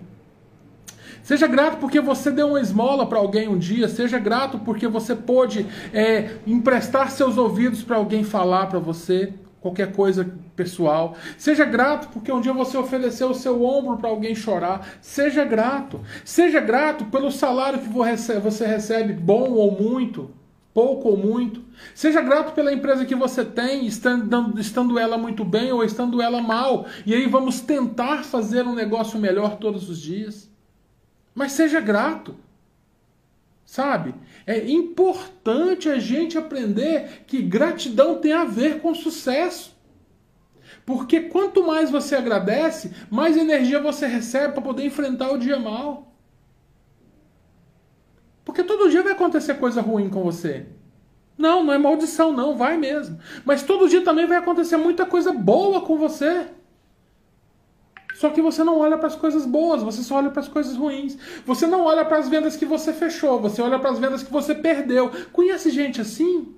Seja grato porque você deu uma esmola para alguém um dia. Seja grato porque você pôde é, emprestar seus ouvidos para alguém falar para você qualquer coisa pessoal. Seja grato porque um dia você ofereceu o seu ombro para alguém chorar. Seja grato. Seja grato pelo salário que você recebe, bom ou muito, pouco ou muito. Seja grato pela empresa que você tem, estando, estando ela muito bem ou estando ela mal. E aí vamos tentar fazer um negócio melhor todos os dias. Mas seja grato. Sabe? É importante a gente aprender que gratidão tem a ver com sucesso. Porque quanto mais você agradece, mais energia você recebe para poder enfrentar o dia mal. Porque todo dia vai acontecer coisa ruim com você. Não, não é maldição, não, vai mesmo. Mas todo dia também vai acontecer muita coisa boa com você. Só que você não olha para as coisas boas, você só olha para as coisas ruins. Você não olha para as vendas que você fechou, você olha para as vendas que você perdeu. Conhece gente assim?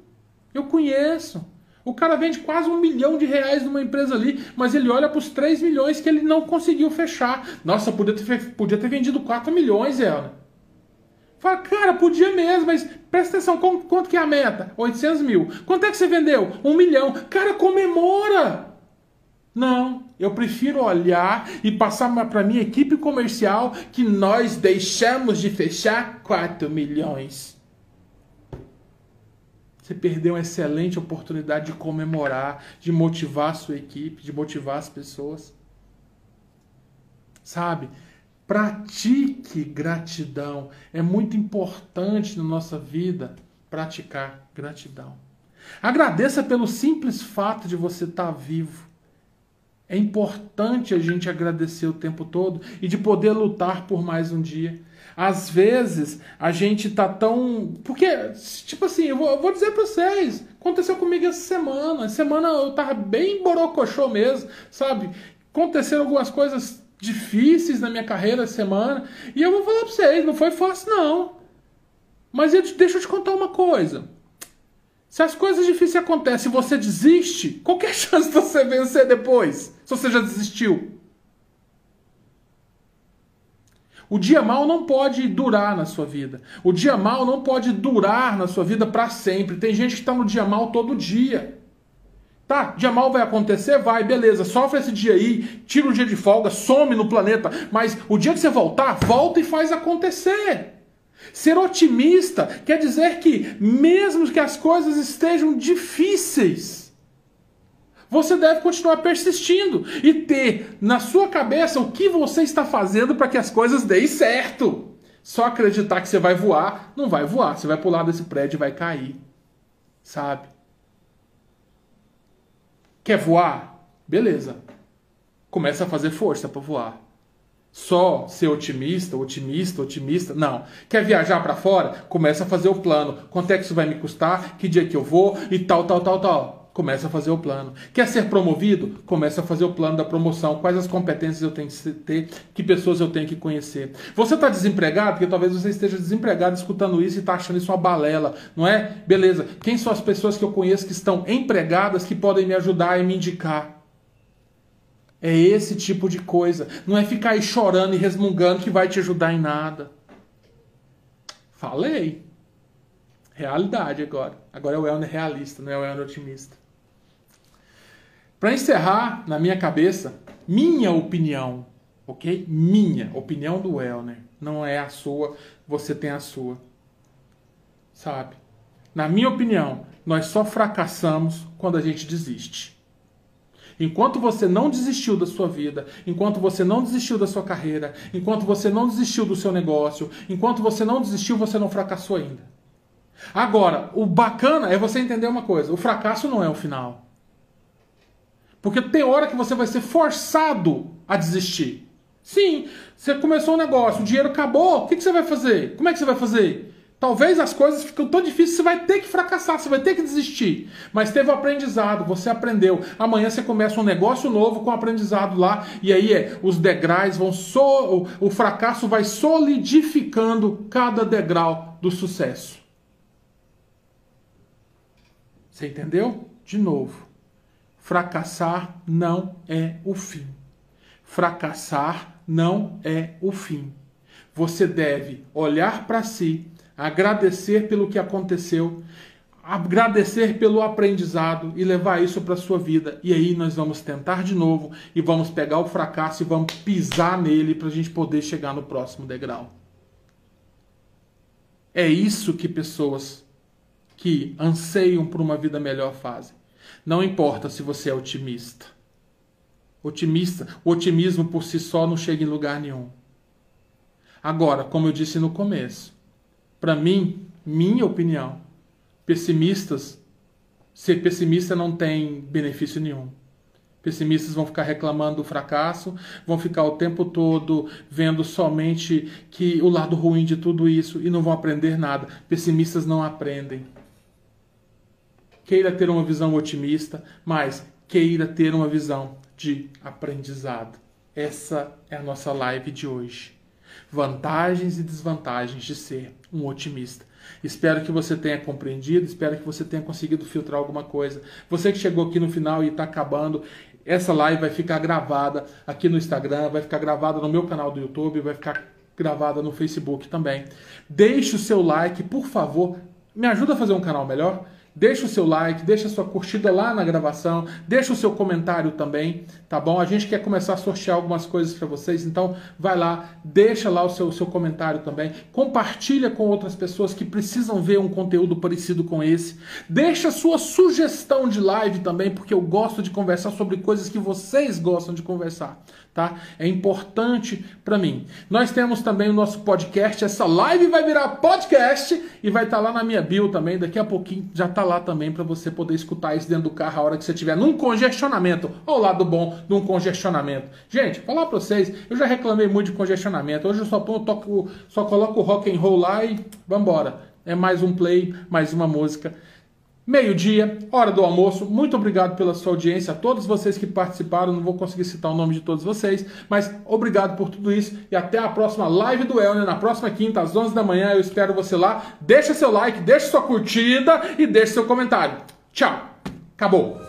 Eu conheço. O cara vende quase um milhão de reais numa empresa ali, mas ele olha para os 3 milhões que ele não conseguiu fechar. Nossa, podia ter, podia ter vendido 4 milhões, ela. Fala, cara, podia mesmo, mas presta atenção, quanto, quanto que é a meta? 800 mil. Quanto é que você vendeu? Um milhão. Cara, comemora! Não, eu prefiro olhar e passar para minha equipe comercial que nós deixamos de fechar 4 milhões. Você perdeu uma excelente oportunidade de comemorar, de motivar a sua equipe, de motivar as pessoas. Sabe? Pratique gratidão. É muito importante na nossa vida praticar gratidão. Agradeça pelo simples fato de você estar vivo. É importante a gente agradecer o tempo todo e de poder lutar por mais um dia. Às vezes a gente tá tão. Porque, tipo assim, eu vou, eu vou dizer pra vocês: aconteceu comigo essa semana. Essa semana eu tava bem borocochô mesmo, sabe? Aconteceram algumas coisas difíceis na minha carreira essa semana. E eu vou falar pra vocês: não foi fácil, não. Mas eu, deixa eu te contar uma coisa. Se as coisas difíceis acontecem e você desiste, qual é a chance de você vencer depois? Se você já desistiu? O dia mal não pode durar na sua vida. O dia mal não pode durar na sua vida para sempre. Tem gente que está no dia mal todo dia. Tá, dia mal vai acontecer? Vai, beleza. Sofre esse dia aí, tira o dia de folga, some no planeta. Mas o dia que você voltar, volta e faz acontecer. Ser otimista quer dizer que, mesmo que as coisas estejam difíceis, você deve continuar persistindo e ter na sua cabeça o que você está fazendo para que as coisas deem certo. Só acreditar que você vai voar, não vai voar. Você vai pular desse prédio e vai cair. Sabe? Quer voar? Beleza. Começa a fazer força para voar só ser otimista, otimista, otimista. Não. Quer viajar para fora? Começa a fazer o plano. Quanto é que isso vai me custar? Que dia que eu vou? E tal, tal, tal, tal. Começa a fazer o plano. Quer ser promovido? Começa a fazer o plano da promoção. Quais as competências eu tenho que ter? Que pessoas eu tenho que conhecer? Você está desempregado? Porque talvez você esteja desempregado escutando isso e está achando isso uma balela, não é? Beleza. Quem são as pessoas que eu conheço que estão empregadas que podem me ajudar e me indicar? É esse tipo de coisa. Não é ficar aí chorando e resmungando que vai te ajudar em nada. Falei. Realidade agora. Agora é o Elner realista, não é o Elner otimista. Para encerrar, na minha cabeça, minha opinião, ok? Minha opinião do Elner. Não é a sua, você tem a sua. Sabe? Na minha opinião, nós só fracassamos quando a gente desiste. Enquanto você não desistiu da sua vida, enquanto você não desistiu da sua carreira, enquanto você não desistiu do seu negócio, enquanto você não desistiu, você não fracassou ainda. Agora, o bacana é você entender uma coisa: o fracasso não é o final. Porque tem hora que você vai ser forçado a desistir. Sim, você começou um negócio, o dinheiro acabou, o que, você vai fazer? Como é que você vai fazer? Talvez as coisas ficam tão difíceis, você vai ter que fracassar, você vai ter que desistir. Mas teve o aprendizado, você aprendeu. Amanhã você começa um negócio novo com aprendizado lá, e aí é, os degraus vão so, o fracasso vai solidificando cada degrau do sucesso. Você entendeu? De novo. Fracassar não é o fim. Fracassar não é o fim. Você deve olhar para si agradecer pelo que aconteceu, agradecer pelo aprendizado e levar isso para a sua vida. E aí nós vamos tentar de novo e vamos pegar o fracasso e vamos pisar nele para a gente poder chegar no próximo degrau. É isso que pessoas que anseiam por uma vida melhor fazem. Não importa se você é otimista. Otimista, o otimismo por si só não chega em lugar nenhum. Agora, como eu disse no começo, Para mim, minha opinião, pessimistas, ser pessimista não tem benefício nenhum. Pessimistas vão ficar reclamando do fracasso, vão ficar o tempo todo vendo somente que o lado ruim de tudo isso e não vão aprender nada. Pessimistas não aprendem. Queira ter uma visão otimista, mas queira ter uma visão de aprendizado. Essa é a nossa live de hoje. Vantagens e desvantagens de ser um otimista. Espero que você tenha compreendido, espero que você tenha conseguido filtrar alguma coisa. Você que chegou aqui no final e está acabando, essa live vai ficar gravada aqui no Instagram, vai ficar gravada no meu canal do YouTube, vai ficar gravada no Facebook também. Deixe o seu like, por favor. Me ajuda a fazer um canal melhor? Deixa o seu like, deixa a sua curtida lá na gravação, deixa o seu comentário também, tá bom? A gente quer começar a sortear algumas coisas para vocês, então vai lá, deixa lá o seu, seu comentário também, compartilha com outras pessoas que precisam ver um conteúdo parecido com esse. Deixa a sua sugestão de live também, porque eu gosto de conversar sobre coisas que vocês gostam de conversar, tá? É importante para mim. Nós temos também o nosso podcast, essa live vai virar podcast e vai estar tá lá na minha bio também, daqui a pouquinho já tá lá também para você poder escutar isso dentro do carro a hora que você estiver num congestionamento. Olha o lado bom de um congestionamento. Gente, falar para vocês, eu já reclamei muito de congestionamento. Hoje eu só, toco, só coloco o rock and roll lá e vambora. É mais um play, mais uma música. Meio-dia, hora do almoço. Muito obrigado pela sua audiência, a todos vocês que participaram. Não vou conseguir citar o nome de todos vocês, mas obrigado por tudo isso e até a próxima live do Elner, na próxima quinta, às 11 da manhã. Eu espero você lá. Deixa seu like, deixa sua curtida e deixa seu comentário. Tchau. Acabou.